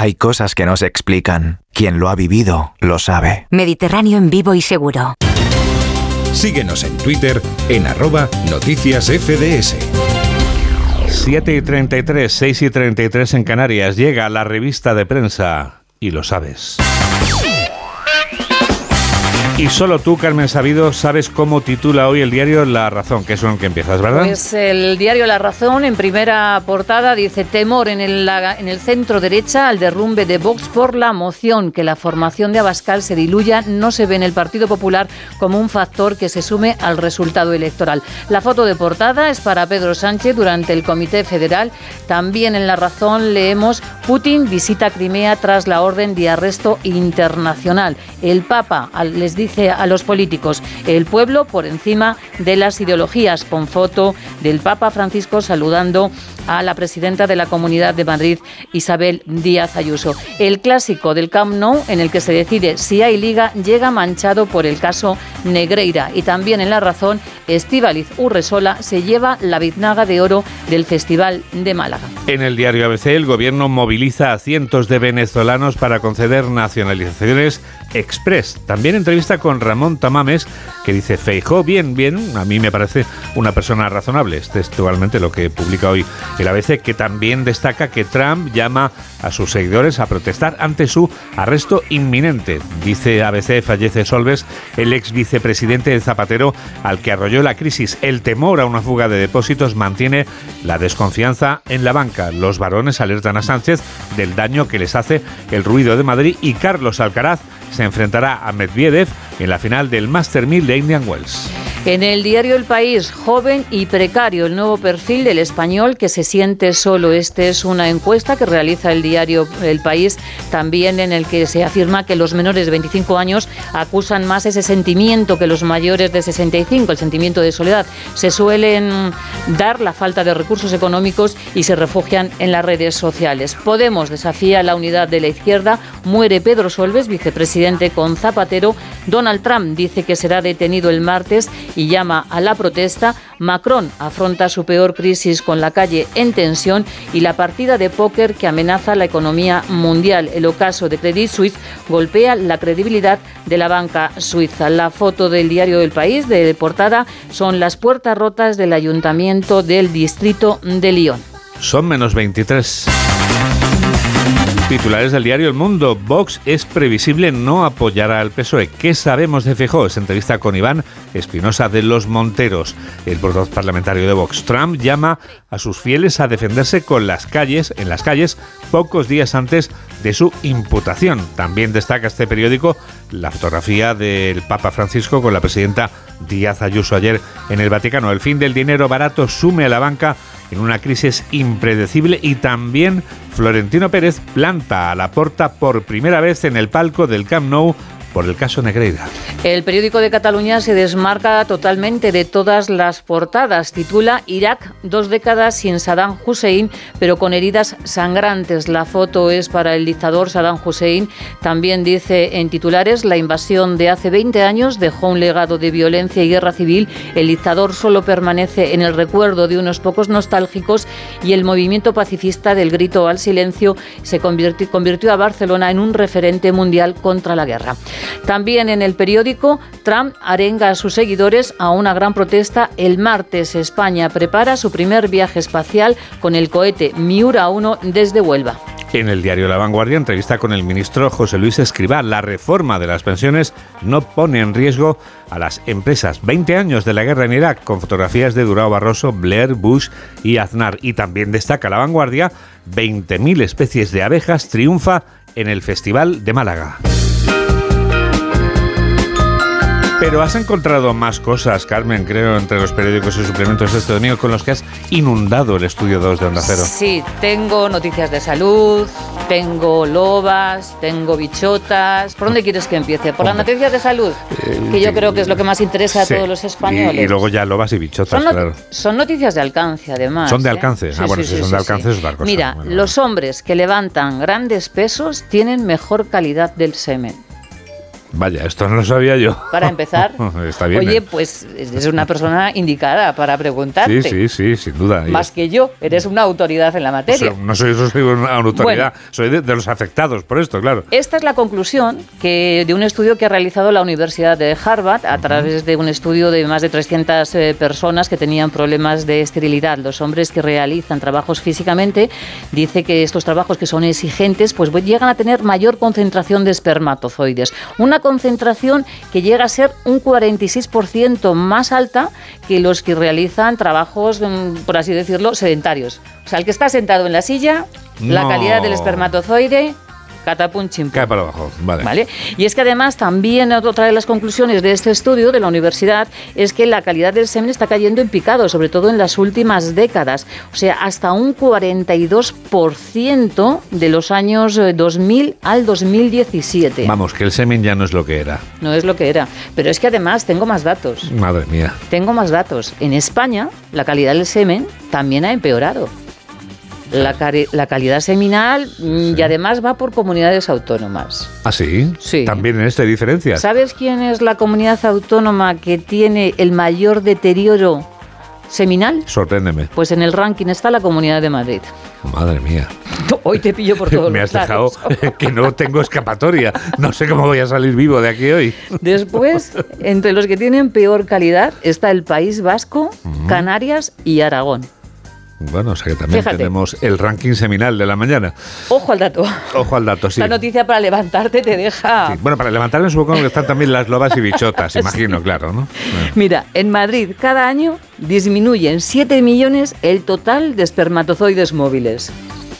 Hay cosas que no se explican. Quien lo ha vivido, lo sabe. Mediterráneo en vivo y seguro. Síguenos en Twitter en arroba noticias FDS. 7 y 33, 6 y 33 en Canarias. Llega la revista de prensa y lo sabes. Y solo tú, Carmen Sabido, sabes cómo titula hoy el diario La Razón, que es con el que empiezas, ¿verdad? Pues el diario La Razón, en primera portada, dice temor en el, en el centro derecha al derrumbe de Vox por la moción que la formación de Abascal se diluya. No se ve en el Partido Popular como un factor que se sume al resultado electoral. La foto de portada es para Pedro Sánchez durante el Comité Federal. También en La Razón leemos Putin visita Crimea tras la orden de arresto internacional. El Papa les dice a los políticos, el pueblo por encima de las ideologías, con foto del Papa Francisco saludando a la presidenta de la Comunidad de Madrid, Isabel Díaz Ayuso. El clásico del Camp Nou, en el que se decide si hay liga, llega manchado por el caso Negreira. Y también en La Razón, Estíbaliz Urresola se lleva la biznaga de oro del Festival de Málaga. En el diario ABC, el gobierno moviliza a cientos de venezolanos para conceder nacionalizaciones express. También entrevista con Ramón Tamames, que dice, Feijó, bien, bien, a mí me parece una persona razonable. Es textualmente lo que publica hoy el ABC, que también destaca que Trump llama a sus seguidores a protestar ante su arresto inminente. Dice ABC, fallece Solves, el ex vicepresidente de Zapatero, al que arrolló la crisis. El temor a una fuga de depósitos mantiene la desconfianza en la banca. Los varones alertan a Sánchez del daño que les hace el ruido de Madrid y Carlos Alcaraz se enfrentará a Medvedev en la final del Master 1000 de Indian Wells. En el diario El País, joven y precario, el nuevo perfil del español que se siente solo. Esta es una encuesta que realiza el diario El País, también en el que se afirma que los menores de 25 años acusan más ese sentimiento que los mayores de 65, el sentimiento de soledad. Se suelen dar la falta de recursos económicos y se refugian en las redes sociales. Podemos desafía la unidad de la izquierda. Muere Pedro Solves, vicepresidente con Zapatero. Donald Trump dice que será detenido el martes y llama a la protesta. Macron afronta su peor crisis con la calle en tensión y la partida de póker que amenaza la economía mundial. El ocaso de Credit Suisse golpea la credibilidad de la banca suiza. La foto del diario El País de portada son las puertas rotas del ayuntamiento del distrito de Lyon. Son menos 23. Titulares del diario El Mundo. Vox es previsible no apoyará al PSOE. ¿Qué sabemos de Feijóo? Es entrevista con Iván Espinosa de los Monteros, el portavoz parlamentario de Vox. Trump llama a sus fieles a defenderse con las calles, en las calles, pocos días antes de su imputación. También destaca este periódico la fotografía del Papa Francisco con la presidenta Díaz Ayuso ayer en el Vaticano. El fin del dinero barato sume a la banca en una crisis impredecible y también Florentino Pérez planta a la porta por primera vez en el palco del Camp Nou por el caso Negreira. El periódico de Cataluña se desmarca totalmente de todas las portadas. Titula Irak, dos décadas sin Saddam Hussein, pero con heridas sangrantes. La foto es para el dictador Saddam Hussein. También dice en titulares, la invasión de hace 20 años dejó un legado de violencia y guerra civil. El dictador solo permanece en el recuerdo de unos pocos nostálgicos y el movimiento pacifista del grito al silencio se convirtió, convirtió a Barcelona en un referente mundial contra la guerra. También en el periódico, Trump arenga a sus seguidores a una gran protesta. El martes España prepara su primer viaje espacial con el cohete Miura 1 desde Huelva. En el diario La Vanguardia, entrevista con el ministro José Luis Escribá. La reforma de las pensiones no pone en riesgo a las empresas. 20 años de la guerra en Irak, con fotografías de Durao Barroso, Blair, Bush y Aznar. Y también destaca La Vanguardia, 20.000 especies de abejas triunfa en el Festival de Málaga. Pero has encontrado más cosas, Carmen, creo, entre los periódicos y suplementos de este domingo con los que has inundado el estudio 2 de Onda Cero. Sí, tengo noticias de salud, tengo lobas, tengo bichotas. ¿Por dónde quieres que empiece? ¿Por las noticias de salud? Eh, que yo creo que es lo que más interesa a todos los españoles. Y, luego ya lobas y bichotas, son claro. Son noticias de alcance, además. Son de ¿eh? alcance. ah, bueno, si son de alcance es otra cosa. Mira, los hombres que levantan grandes pesos tienen mejor calidad del semen. Vaya, esto no lo sabía yo. Para empezar, Está bien, oye, ¿eh? pues es una persona indicada para preguntarte. Sí, sí, sí, sin duda. Más que yo, eres una autoridad en la materia. O sea, no soy, soy una autoridad, soy de, de, los afectados por esto, claro. Esta es la conclusión que de un estudio que ha realizado la Universidad de Harvard a través de un estudio de más de 300 eh, personas que tenían problemas de esterilidad. Los hombres que realizan trabajos físicamente, dice que estos trabajos que son exigentes, pues llegan a tener mayor concentración de espermatozoides. Una una concentración que llega a ser un 46% más alta que los que realizan trabajos, mm, por así decirlo, sedentarios. O sea, el que está sentado en la silla, la calidad del espermatozoide, catapum chimpum. Cae para abajo. Vale. ¿Vale? Y es que además también otra de las conclusiones de este estudio de la universidad es que la calidad del semen está cayendo en picado, sobre todo en las últimas décadas. O sea, hasta un 42% de los años eh, 2000 al 2017. Vamos, que el semen ya no es lo que era. No es lo que era. Pero es que además tengo más datos. Madre mía. Tengo más datos. En España, la calidad del semen también ha empeorado. La, la calidad seminal mm, y además va por comunidades autónomas. ¿Ah, sí? Sí. También en este hay diferencias. ¿Sabes quién es la comunidad autónoma que tiene el mayor deterioro seminal? Sorpréndeme. Pues en el ranking está la Comunidad de Madrid. Madre mía. Hoy te pillo por todos Me has dejado que no tengo escapatoria. No sé cómo voy a salir vivo de aquí hoy. Después, entre los que tienen peor calidad está el País Vasco, Canarias y Aragón. Bueno, o sea que también Fíjate. tenemos el ranking seminal de la mañana. Ojo al dato. Ojo al dato, sí. La noticia para levantarte te deja. Sí, Bueno, para levantarme supongo que están también las lobas y bichotas, imagino, claro, ¿no? Mira, en Madrid cada año disminuye en 7 millones el total de espermatozoides móviles.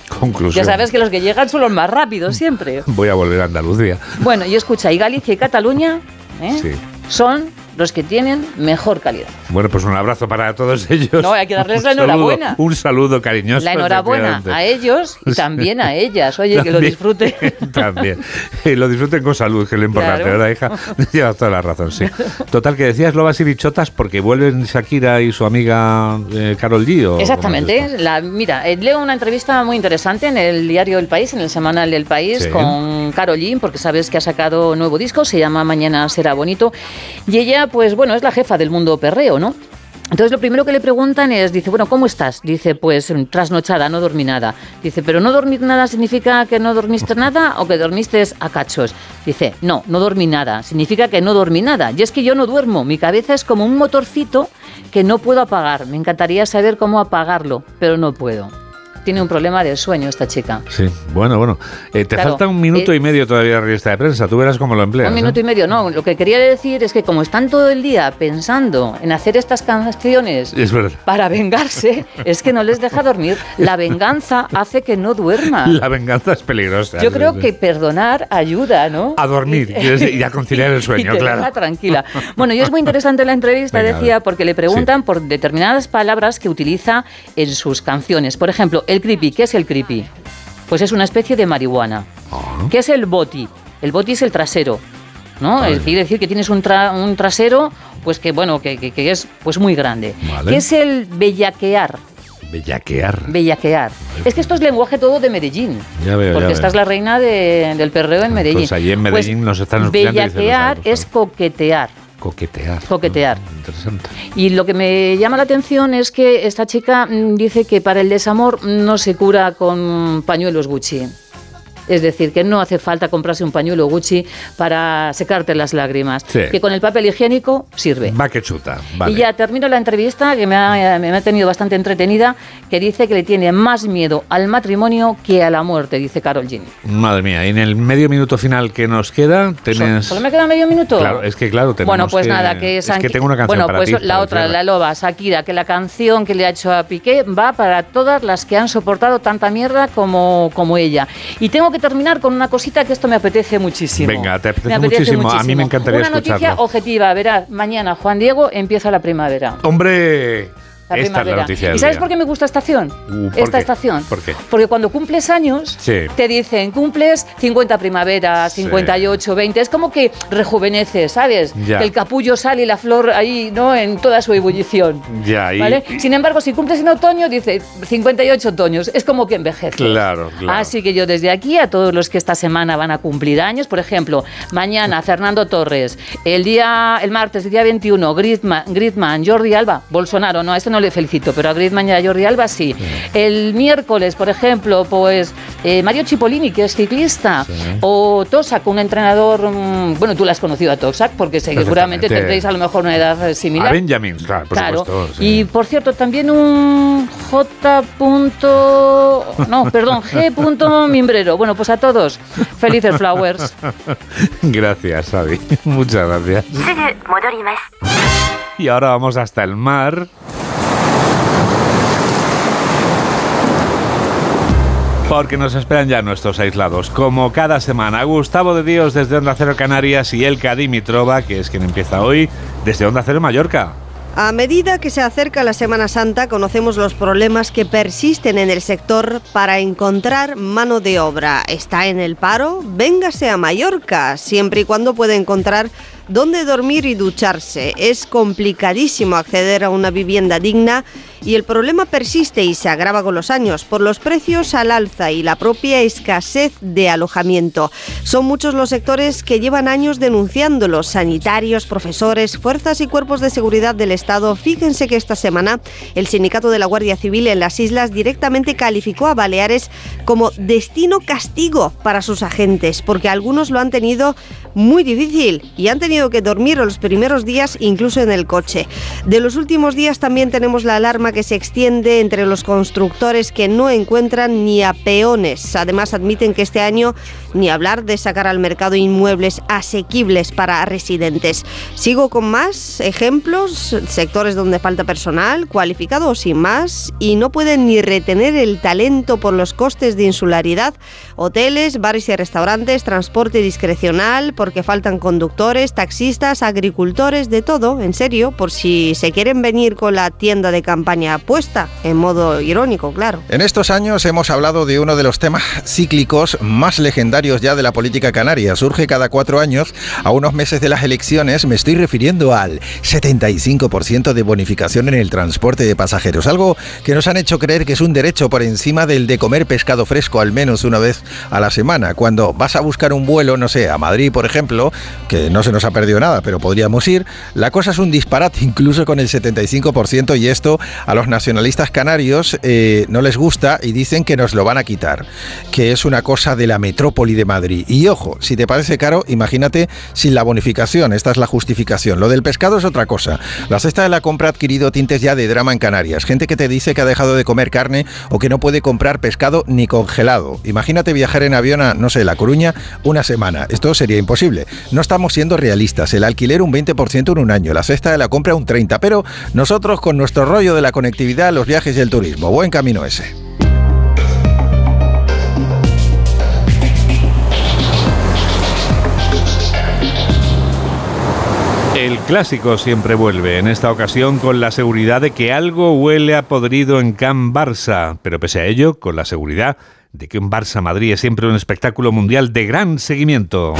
Conclusión. Ya sabes que los que llegan son los más rápidos siempre. Voy a volver a Andalucía. Bueno, y escucha, y Galicia y Cataluña ¿eh? Sí. son los que tienen mejor calidad. Bueno, pues un abrazo para todos ellos. No, hay que darles la Un saludo- enhorabuena. Un saludo cariñoso. La enhorabuena a ellos y también a ellas. Oye, que lo disfruten. También. Y lo disfruten con salud, que es lo importante, Claro. ¿verdad, hija? Llevas toda la razón, sí. Total, que decías lobas y bichotas porque vuelven Shakira y su amiga eh, Carol G. ¿o cómo es Exactamente. La, mira, eh, leo una entrevista muy interesante en el diario El País, en el semanal del País, Sí. con Carol G, porque sabes que ha sacado nuevo disco, se llama Mañana será bonito. Y ella, pues bueno, es la jefa del mundo perreo, ¿no? Entonces lo primero que le preguntan es, dice, bueno, ¿cómo estás? Dice, pues trasnochada, no dormí nada. Dice, pero no dormir nada significa que no dormiste nada o que dormiste a cachos. Dice, no, no dormí nada, significa que no dormí nada. Y es que yo no duermo, mi cabeza es como un motorcito que no puedo apagar. Me encantaría saber cómo apagarlo, pero no puedo. Tiene un problema de sueño esta chica. Sí, bueno, bueno. Eh, te Claro, falta un minuto eh, y medio todavía de revista de prensa. Tú verás cómo lo empleas. Un ¿eh? minuto y medio, no. Lo que quería decir es que como están todo el día pensando en hacer estas canciones Es para vengarse, es que no les deja dormir. La venganza hace que no duerman. La venganza es peligrosa. Yo creo que perdonar ayuda, ¿no? A dormir y a conciliar el y sueño, te claro. deja tranquila. Bueno, y es muy interesante la entrevista, Venga, decía, porque le preguntan por determinadas palabras que utiliza en sus canciones. Por ejemplo, el creepy. ¿Qué es el creepy? Pues es una especie de marihuana. Ah. ¿Qué es el boti? El boti es el trasero. ¿no? Es- Quiere decir que tienes un, tra- un trasero, pues que bueno, que, que- que es pues muy grande. Vale. ¿Qué es el bellaquear? Bellaquear. Bellaquear. Es que esto es lenguaje todo de Medellín. Ya veo, ya Porque veo. esta es la reina de- del perreo en Medellín. Pues allí en Medellín Pues nos están Bellaquear "No es coquetear. Coquetear. Coquetear. Interesante. Y lo que me llama la atención es que esta chica mm, dice que para el desamor no se cura con pañuelos Gucci. Es decir, que no hace falta comprarse un pañuelo Gucci para secarte las lágrimas. Sí. Que con el papel higiénico sirve. Va que chuta. Vale. Y ya termino la entrevista, que me ha, me ha tenido bastante entretenida, que dice que le tiene más miedo al matrimonio que a la muerte, dice Carol Jean. Madre mía, y en el medio minuto final que nos queda, tienes... ¿Solo me queda medio minuto? Claro, es que claro, tenemos Bueno, pues que- nada, que es que tengo una canción Bueno, para pues ti, la otra, la loba, Shakira, que la canción que le ha hecho a Piqué va para todas las que han soportado tanta mierda como, como ella. Y tengo que terminar con una cosita que esto me apetece muchísimo. Venga, te apetece Me apetece muchísimo. A mí me encantaría Una noticia escucharlo. objetiva, verás, mañana Juan Diego empieza la primavera. Hombre, La esta es primavera. la noticia del ¿Y sabes día. por qué me gusta esta estación? Uh, ¿por esta qué? estación. ¿Por qué? Porque cuando cumples años, Sí. te dicen, cumples 50 primaveras, 58, 20. Es como que rejuveneces, ¿sabes? Ya. Que el capullo sale y la flor ahí, ¿no? En toda su ebullición. Ya, y- ¿Vale? Sin embargo, si cumples en otoño, dice 58 otoños. Es como que envejeces. Claro, claro. Así que yo desde aquí a todos los que esta semana van a cumplir años, por ejemplo, mañana Fernando Torres, el día el martes, el día 21, Griezmann, Griezmann Jordi Alba, Bolsonaro, no, a este no no le felicito, pero a Griezmann y a Jordi Alba sí. El miércoles, por ejemplo, pues eh, Mario Cipollini, que es ciclista, o Tosak, un entrenador, mm, bueno, tú lo has conocido a Tosak, porque seguramente tendréis a lo mejor una edad eh, similar. A Benjamin, claro, por supuesto. Y por cierto, también un J. No, perdón, G. Mimbrero. Bueno, pues a todos, felices flowers. Gracias, Xavi. Muchas gracias. Y ahora vamos hasta el mar. Porque nos esperan ya nuestros aislados. Como cada semana, Gustavo de Dios desde Onda Cero Canarias y Elka Dimitrova, que es quien empieza hoy, desde Onda Cero Mallorca. A medida que se acerca la Semana Santa, conocemos los problemas que persisten en el sector para encontrar mano de obra. ¿Está en el paro? Véngase a Mallorca, siempre y cuando pueda encontrar dónde dormir y ducharse. Es complicadísimo acceder a una vivienda digna y el problema persiste y se agrava con los años por los precios al alza y la propia escasez de alojamiento. Son muchos los sectores que llevan años denunciándolos, sanitarios, profesores, fuerzas y cuerpos de seguridad del Estado. Fíjense que esta semana el sindicato de la Guardia Civil en las islas directamente calificó a Baleares como destino castigo para sus agentes, porque algunos lo han tenido muy difícil y han tenido que dormir los primeros días incluso en el coche. De los últimos días también tenemos la alarma que se extiende entre los constructores que no encuentran ni a peones. Además admiten que este año ni hablar de sacar al mercado inmuebles asequibles para residentes. Sigo con más ejemplos, sectores donde falta personal cualificado o sin más y no pueden ni retener el talento por los costes de insularidad, hoteles, bares y restaurantes, transporte discrecional, porque faltan conductores, taxistas, agricultores, de todo, en serio, por si se quieren venir con la tienda de campaña puesta, en modo irónico, claro. En estos años hemos hablado de uno de los temas cíclicos más legendarios ya de la política canaria. Surge cada cuatro años, a unos meses de las elecciones, me estoy refiriendo al 75% de bonificación en el transporte de pasajeros, algo que nos han hecho creer que es un derecho por encima del de comer pescado fresco al menos una vez a la semana. Cuando vas a buscar un vuelo, no sé, a Madrid, por ejemplo, que no se nos ha perdido nada, pero podríamos ir, la cosa es un disparate, incluso con el 75%, y esto a los nacionalistas canarios eh, no les gusta y dicen que nos lo van a quitar, que es una cosa de la metrópoli de Madrid. Y ojo, si te parece caro, imagínate sin la bonificación, esta es la justificación. Lo del pescado es otra cosa. La cesta de la compra ha adquirido tintes ya de drama en Canarias. Gente que te dice que ha dejado de comer carne o que no puede comprar pescado ni congelado. Imagínate viajar en avión a, no sé, La Coruña una semana. Esto sería imposible. No estamos siendo realistas. El alquiler un 20% en un año, la cesta de la compra un 30%, pero nosotros con nuestro rollo de la conectividad, los viajes y el turismo. Buen camino ese. El clásico siempre vuelve, en esta ocasión con la seguridad de que algo huele a podrido en Can Barça, pero pese a ello, con la seguridad de que un Barça Madrid es siempre un espectáculo mundial de gran seguimiento.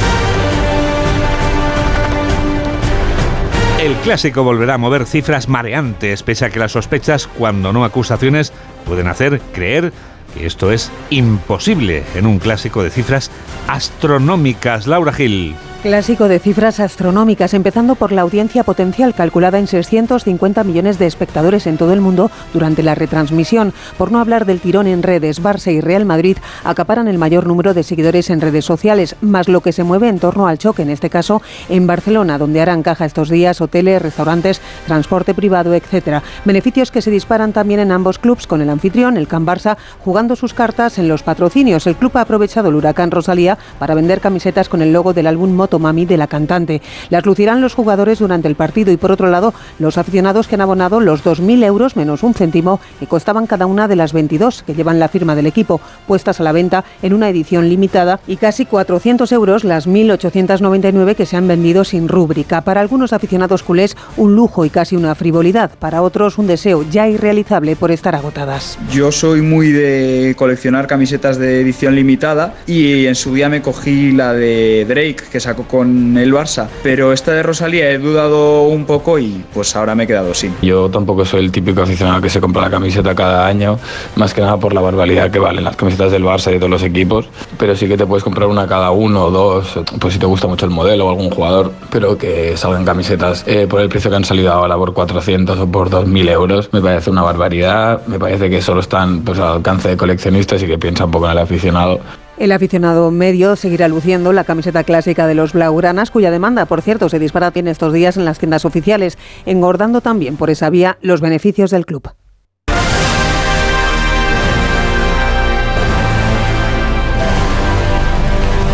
El clásico volverá a mover cifras mareantes, pese a que las sospechas, cuando no acusaciones, pueden hacer creer que esto es imposible en un clásico de cifras astronómicas. Laura Gil. Clásico de cifras astronómicas, empezando por la audiencia potencial calculada en 650 millones de espectadores en todo el mundo durante la retransmisión. Por no hablar del tirón en redes, Barça y Real Madrid acaparan el mayor número de seguidores en redes sociales, más lo que se mueve en torno al choque, en este caso en Barcelona, donde harán caja estos días hoteles, restaurantes, transporte privado, etc. Beneficios que se disparan también en ambos clubes, con el anfitrión, el Can Barça, jugando sus cartas en los patrocinios. El club ha aprovechado el huracán Rosalía para vender camisetas con el logo del álbum Mami de la cantante. Las lucirán los jugadores durante el partido y por otro lado los aficionados que han abonado los 2.000 euros menos un céntimo que costaban cada una de las 22 que llevan la firma del equipo, puestas a la venta en una edición limitada y casi 400 euros las 1.899 que se han vendido sin rúbrica. Para algunos aficionados culés un lujo y casi una frivolidad, para otros un deseo ya irrealizable por estar agotadas. Yo soy muy de coleccionar camisetas de edición limitada y en su día me cogí la de Drake que sacó poco con el Barça, pero esta de Rosalía he dudado un poco y pues ahora me he quedado sin. Yo tampoco soy el típico aficionado que se compra la camiseta cada año, más que nada por la barbaridad que valen las camisetas del Barça y de todos los equipos, pero sí que te puedes comprar una cada uno o dos, pues si te gusta mucho el modelo o algún jugador, pero que salgan camisetas eh, por el precio que han salido ahora por 400 o por 2.000 euros, me parece una barbaridad, me parece que solo están pues, al alcance de coleccionistas y que piensan poco en el aficionado. El aficionado medio seguirá luciendo la camiseta clásica de los Blaugranas, cuya demanda, por cierto, se dispara en estos días en las tiendas oficiales, engordando también por esa vía los beneficios del club.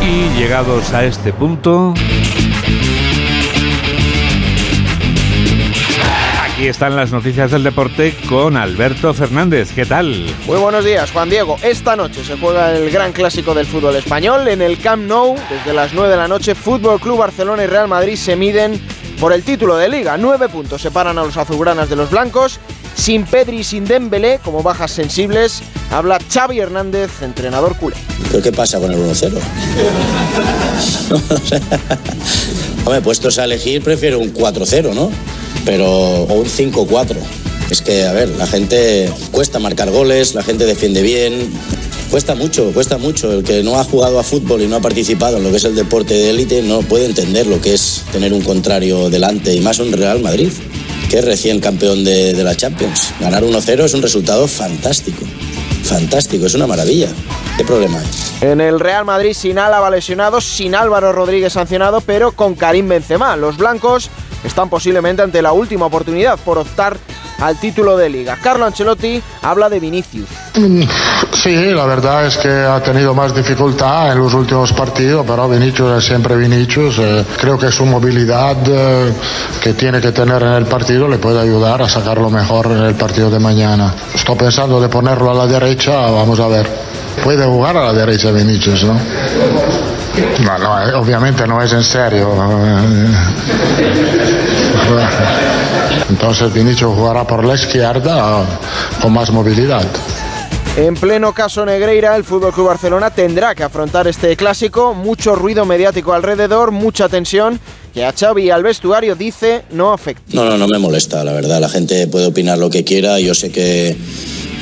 Y llegados a este punto... Aquí están las noticias del deporte con Alberto Fernández. ¿Qué tal? Muy buenos días, Juan Diego. Esta noche se juega el gran clásico del fútbol español en el Camp Nou. Desde las 9 de la noche, Fútbol Club Barcelona y Real Madrid se miden por el título de liga. Nueve puntos separan a los azulgranas de los blancos. Sin Pedri y sin Dembélé, como bajas sensibles, habla Xavi Hernández, entrenador culé. ¿Pero qué pasa con el 1-0? Hombre, puestos a elegir, prefiero un 4-0, ¿no? Pero, un 5-4. Es que, a ver, la gente cuesta marcar goles, la gente defiende bien. Cuesta mucho, cuesta mucho. El que no ha jugado a fútbol y no ha participado en lo que es el deporte de élite no puede entender lo que es tener un contrario delante y más un Real Madrid, que es recién campeón de, la Champions. Ganar 1-0 es un resultado fantástico. Fantástico, es una maravilla. ¿Qué problema? En el Real Madrid sin Álava lesionado, sin Álvaro Rodríguez sancionado, pero con Karim Benzema. Los blancos están posiblemente ante la última oportunidad por optar al título de liga. Carlo Ancelotti habla de Vinicius. Sí, la verdad es que ha tenido más dificultad en los últimos partidos, pero Vinicius es siempre Vinicius. Eh, creo que su movilidad eh, que tiene que tener en el partido le puede ayudar a sacarlo mejor en el partido de mañana. Estoy pensando de ponerlo a la derecha, vamos a ver. Puede jugar a la derecha Vinicius, ¿no? No, no, eh, obviamente no es en serio. Entonces Vinicius jugará por la izquierda con más movilidad. En pleno caso Negreira, el FC Barcelona tendrá que afrontar este clásico, mucho ruido mediático alrededor, mucha tensión que a Xavi al vestuario dice no afecta. No, no, no me molesta, la verdad. La gente puede opinar lo que quiera. Yo sé que,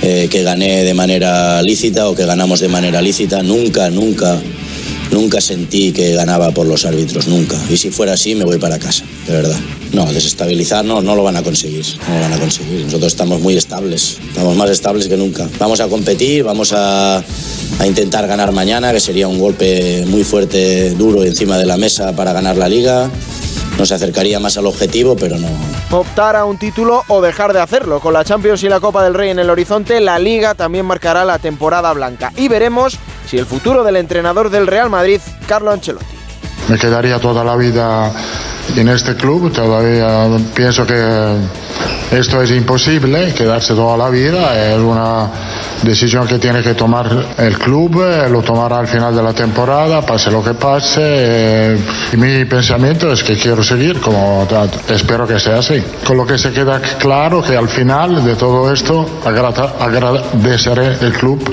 eh, que gané de manera lícita o que ganamos de manera lícita. Nunca, nunca, nunca sentí que ganaba por los árbitros, nunca. Y si fuera así, me voy para casa, de verdad. No, desestabilizar no, no lo van a conseguir, no lo van a conseguir. Nosotros estamos muy estables, estamos más estables que nunca. Vamos a competir, vamos a, a intentar ganar mañana, que sería un golpe muy fuerte, duro encima de la mesa para ganar la liga. Nos acercaría más al objetivo, pero no. Optar a un título o dejar de hacerlo. Con la Champions y la Copa del Rey en el horizonte, la liga también marcará la temporada blanca. Y veremos si el futuro del entrenador del Real Madrid, Carlo Ancelotti. Me quedaría toda la vida en este club, todavía pienso que esto es imposible, quedarse toda la vida, es una decisión que tiene que tomar el club, eh, lo tomará al final de la temporada, pase lo que pase. eh, y mi pensamiento es que quiero seguir, como espero que sea así. Con lo que se queda claro que al final de todo esto agradeceré el club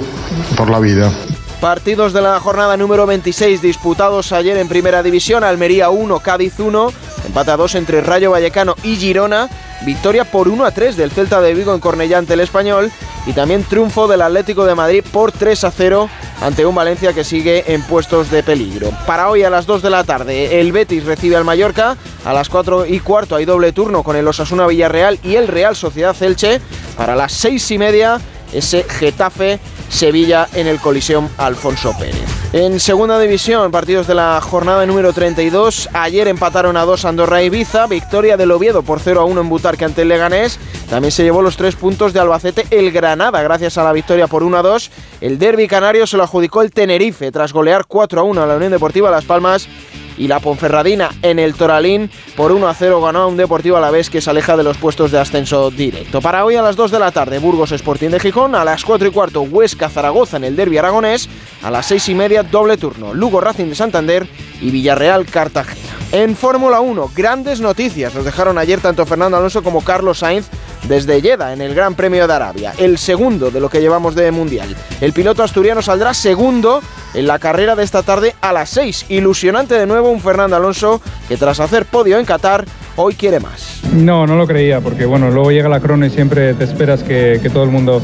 por la vida. Partidos de la jornada número 26 disputados ayer en Primera División, Almería 1, Cádiz 1, empate a 2 entre Rayo Vallecano y Girona, victoria por 1 a 3 del Celta de Vigo en Cornellá ante el Español y también triunfo del Atlético de Madrid por 3 a 0 ante un Valencia que sigue en puestos de peligro. Para hoy a las 2 de la tarde el Betis recibe al Mallorca, a las 4 y cuarto hay doble turno con el Osasuna Villarreal y el Real Sociedad Elche, para las 6 y media ese Getafe Sevilla en el Coliseum Alfonso Pérez. En segunda división, partidos de la jornada número 32. Ayer empataron a 2 Andorra y Ibiza. Victoria del Oviedo por 0 a 1 en Butarque ante el Leganés. También se llevó los tres puntos de Albacete el Granada gracias a la victoria por 1 a 2. El derby canario se lo adjudicó el Tenerife tras golear 4 a 1 a la Unión Deportiva Las Palmas y la Ponferradina en el Toralín por 1 a 0 ganó a un Deportivo a la vez que se aleja de los puestos de ascenso directo. Para hoy a las 2 de la tarde Burgos Sporting de Gijón, a las 4 y cuarto Huesca Zaragoza en el derby aragonés, a las 6 y media doble turno Lugo Racing de Santander y Villarreal Cartagena. En Fórmula 1, grandes noticias nos dejaron ayer tanto Fernando Alonso como Carlos Sainz desde Jeddah en el Gran Premio de Arabia, el segundo de lo que llevamos de Mundial. El piloto asturiano saldrá segundo en la carrera de esta tarde a las 6. Ilusionante de nuevo un Fernando Alonso que tras hacer podio en Qatar hoy quiere más. No, no lo creía, porque bueno, luego llega la crono y siempre te esperas que, que todo el mundo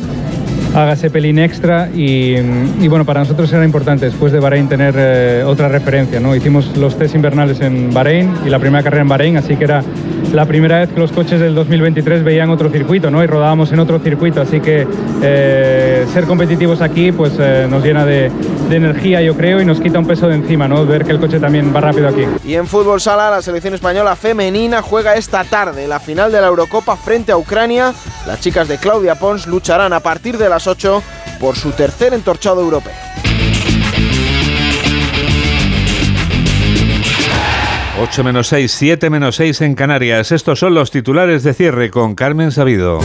haga pelín extra y, y, bueno, para nosotros era importante después de Bahrein tener eh, otra referencia, ¿no? Hicimos los test invernales en Bahrein y la primera carrera en Bahrein, así que era la primera vez que los coches del 2023 veían otro circuito, ¿no? Y rodábamos en otro circuito, así que eh, ser competitivos aquí pues eh, nos llena de, de, energía, yo creo, y nos quita un peso de encima, ¿no? Ver que el coche también va rápido aquí. Y en fútbol sala, la selección española femenina juega esta tarde la final de la Eurocopa frente a Ucrania. Las chicas de Claudia Pons lucharán a partir de las 8 por su tercer entorchado europeo. ...8 menos 6, 7 menos 6 en Canarias. Estos son los titulares de cierre con Carmen Sabido.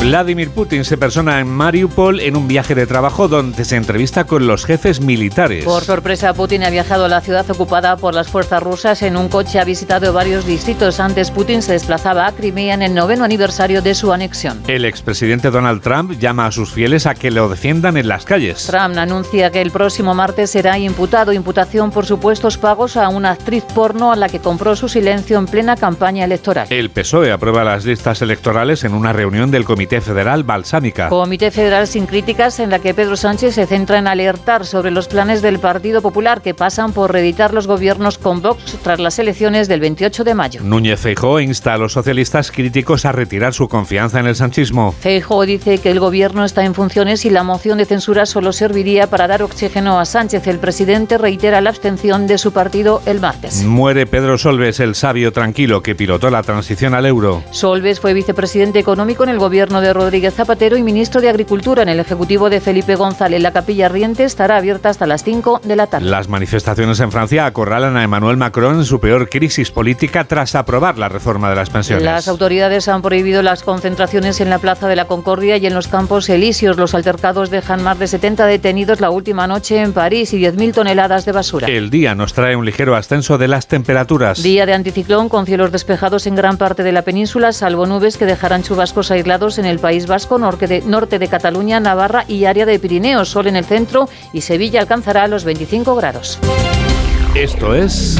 Vladimir Putin se persona en Mariupol en un viaje de trabajo donde se entrevista con los jefes militares. Por sorpresa, Putin ha viajado a la ciudad ocupada por las fuerzas rusas en un coche. Ha visitado varios distritos. Antes, Putin se desplazaba a Crimea en el noveno aniversario de su anexión. El expresidente Donald Trump llama a sus fieles a que lo defiendan en las calles. Trump anuncia que el próximo martes será imputado. Imputación por supuestos pagos a una actriz porno a la que compró su silencio en plena campaña electoral. El PSOE aprueba las listas electorales en una reunión del Comité Federal Balsámica. Comité Federal sin críticas en la que Pedro Sánchez se centra en alertar sobre los planes del Partido Popular que pasan por reeditar los gobiernos con Vox tras las elecciones del 28 de mayo. Núñez Feijóo insta a los socialistas críticos a retirar su confianza en el sanchismo. Feijóo dice que el gobierno está en funciones y la moción de censura solo serviría para dar oxígeno a Sánchez. El presidente reitera la abstención de su partido el martes. Muere Pedro Solves, el sabio tranquilo que pilotó la transición al euro. Solves fue vicepresidente económico en el gobierno de Rodríguez Zapatero y ministro de Agricultura en el Ejecutivo de Felipe González. La capilla riente estará abierta hasta las 5 de la tarde. Las manifestaciones en Francia acorralan a Emmanuel Macron en su peor crisis política tras aprobar la reforma de las pensiones. Las autoridades han prohibido las concentraciones en la Plaza de la Concordia y en los Campos Elíseos. Los altercados dejan más de 70 detenidos la última noche en París y 10.000 toneladas de basura. El día nos trae un ligero ascenso de las temperaturas. Día de anticiclón con cielos despejados en gran parte de la península, salvo nubes que dejarán chubascos aislados en el País Vasco, norte de, norte de Cataluña, Navarra y área de Pirineos. Sol en el centro y Sevilla alcanzará los 25 grados. Esto es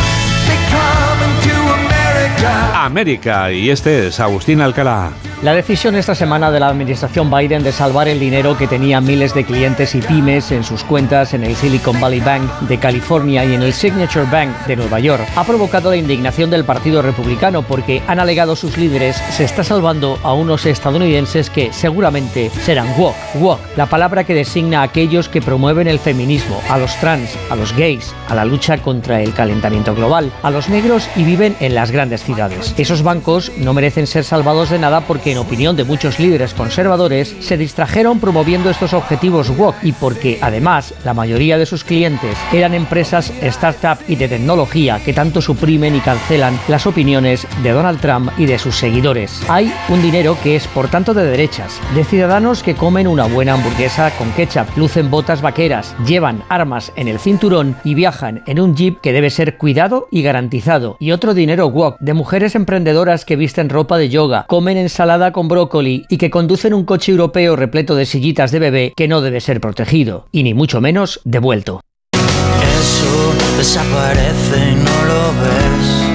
América y este es Agustín Alcalá. La decisión esta semana de la administración Biden de salvar el dinero que tenía miles de clientes y pymes en sus cuentas en el Silicon Valley Bank de California y en el Signature Bank de Nueva York ha provocado la indignación del Partido Republicano porque han alegado sus líderes se está salvando a unos estadounidenses que seguramente serán woke. Woke, la palabra que designa a aquellos que promueven el feminismo, a los trans, a los gays, a la lucha contra el calentamiento global, a los negros y viven en las grandes ciudades. Esos bancos no merecen ser salvados de nada porque en opinión de muchos líderes conservadores, se distrajeron promoviendo estos objetivos woke y porque, además, la mayoría de sus clientes eran empresas startup y de tecnología que tanto suprimen y cancelan las opiniones de Donald Trump y de sus seguidores. Hay un dinero que es, por tanto, de derechas, de ciudadanos que comen una buena hamburguesa con ketchup, lucen botas vaqueras, llevan armas en el cinturón y viajan en un jeep que debe ser cuidado y garantizado. Y otro dinero woke de mujeres emprendedoras que visten ropa de yoga, comen ensalada con brócoli y que conducen un coche europeo repleto de sillitas de bebé que no debe ser protegido, y ni mucho menos devuelto. Eso desaparece y no lo ves.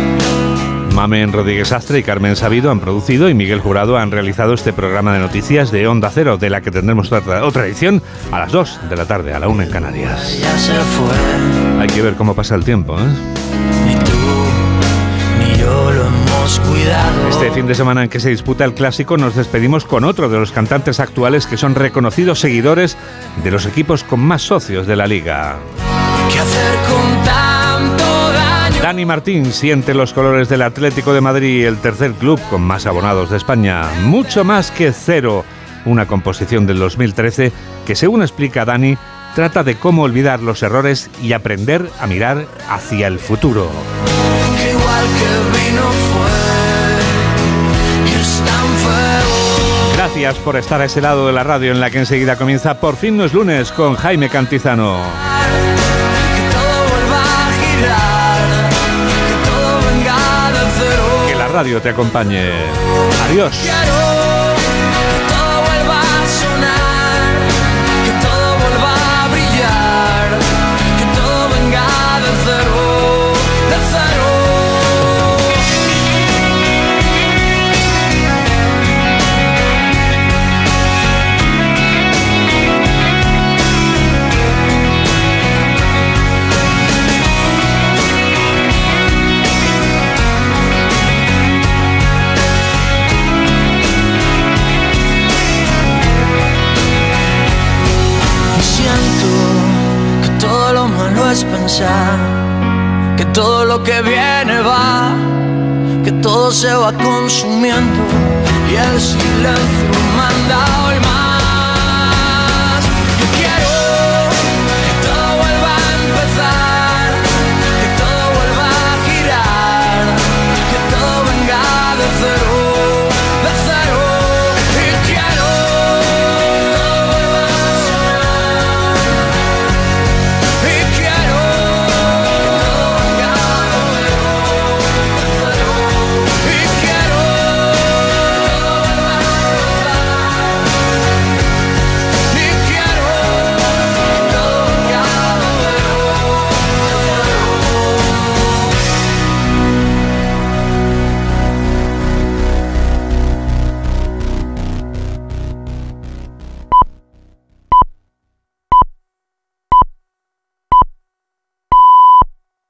Mamen Rodríguez Astre y Carmen Sabido han producido y Miguel Jurado han realizado este programa de noticias de Onda Cero, de la que tendremos otra, otra edición a las 2 de la tarde, a la 1 en Canarias. Ya se fue. Hay que ver cómo pasa el tiempo, ¿eh? Ni tú ni yo lo hemos cuidado. Este fin de semana en que se disputa el clásico nos despedimos con otro de los cantantes actuales que son reconocidos seguidores de los equipos con más socios de la liga. ¿Qué hacer con tanto daño? Dani Martín siente los colores del Atlético de Madrid, el tercer club con más abonados de España. Mucho más que cero. Una composición del 2013 que, según explica Dani, trata de cómo olvidar los errores y aprender a mirar hacia el futuro. Gracias por estar a ese lado de la radio en la que enseguida comienza Por fin no es lunes con Jaime Cantizano. Que la radio te acompañe. Adiós. pensar que todo lo que viene va, que todo se va consumiendo y el silencio manda.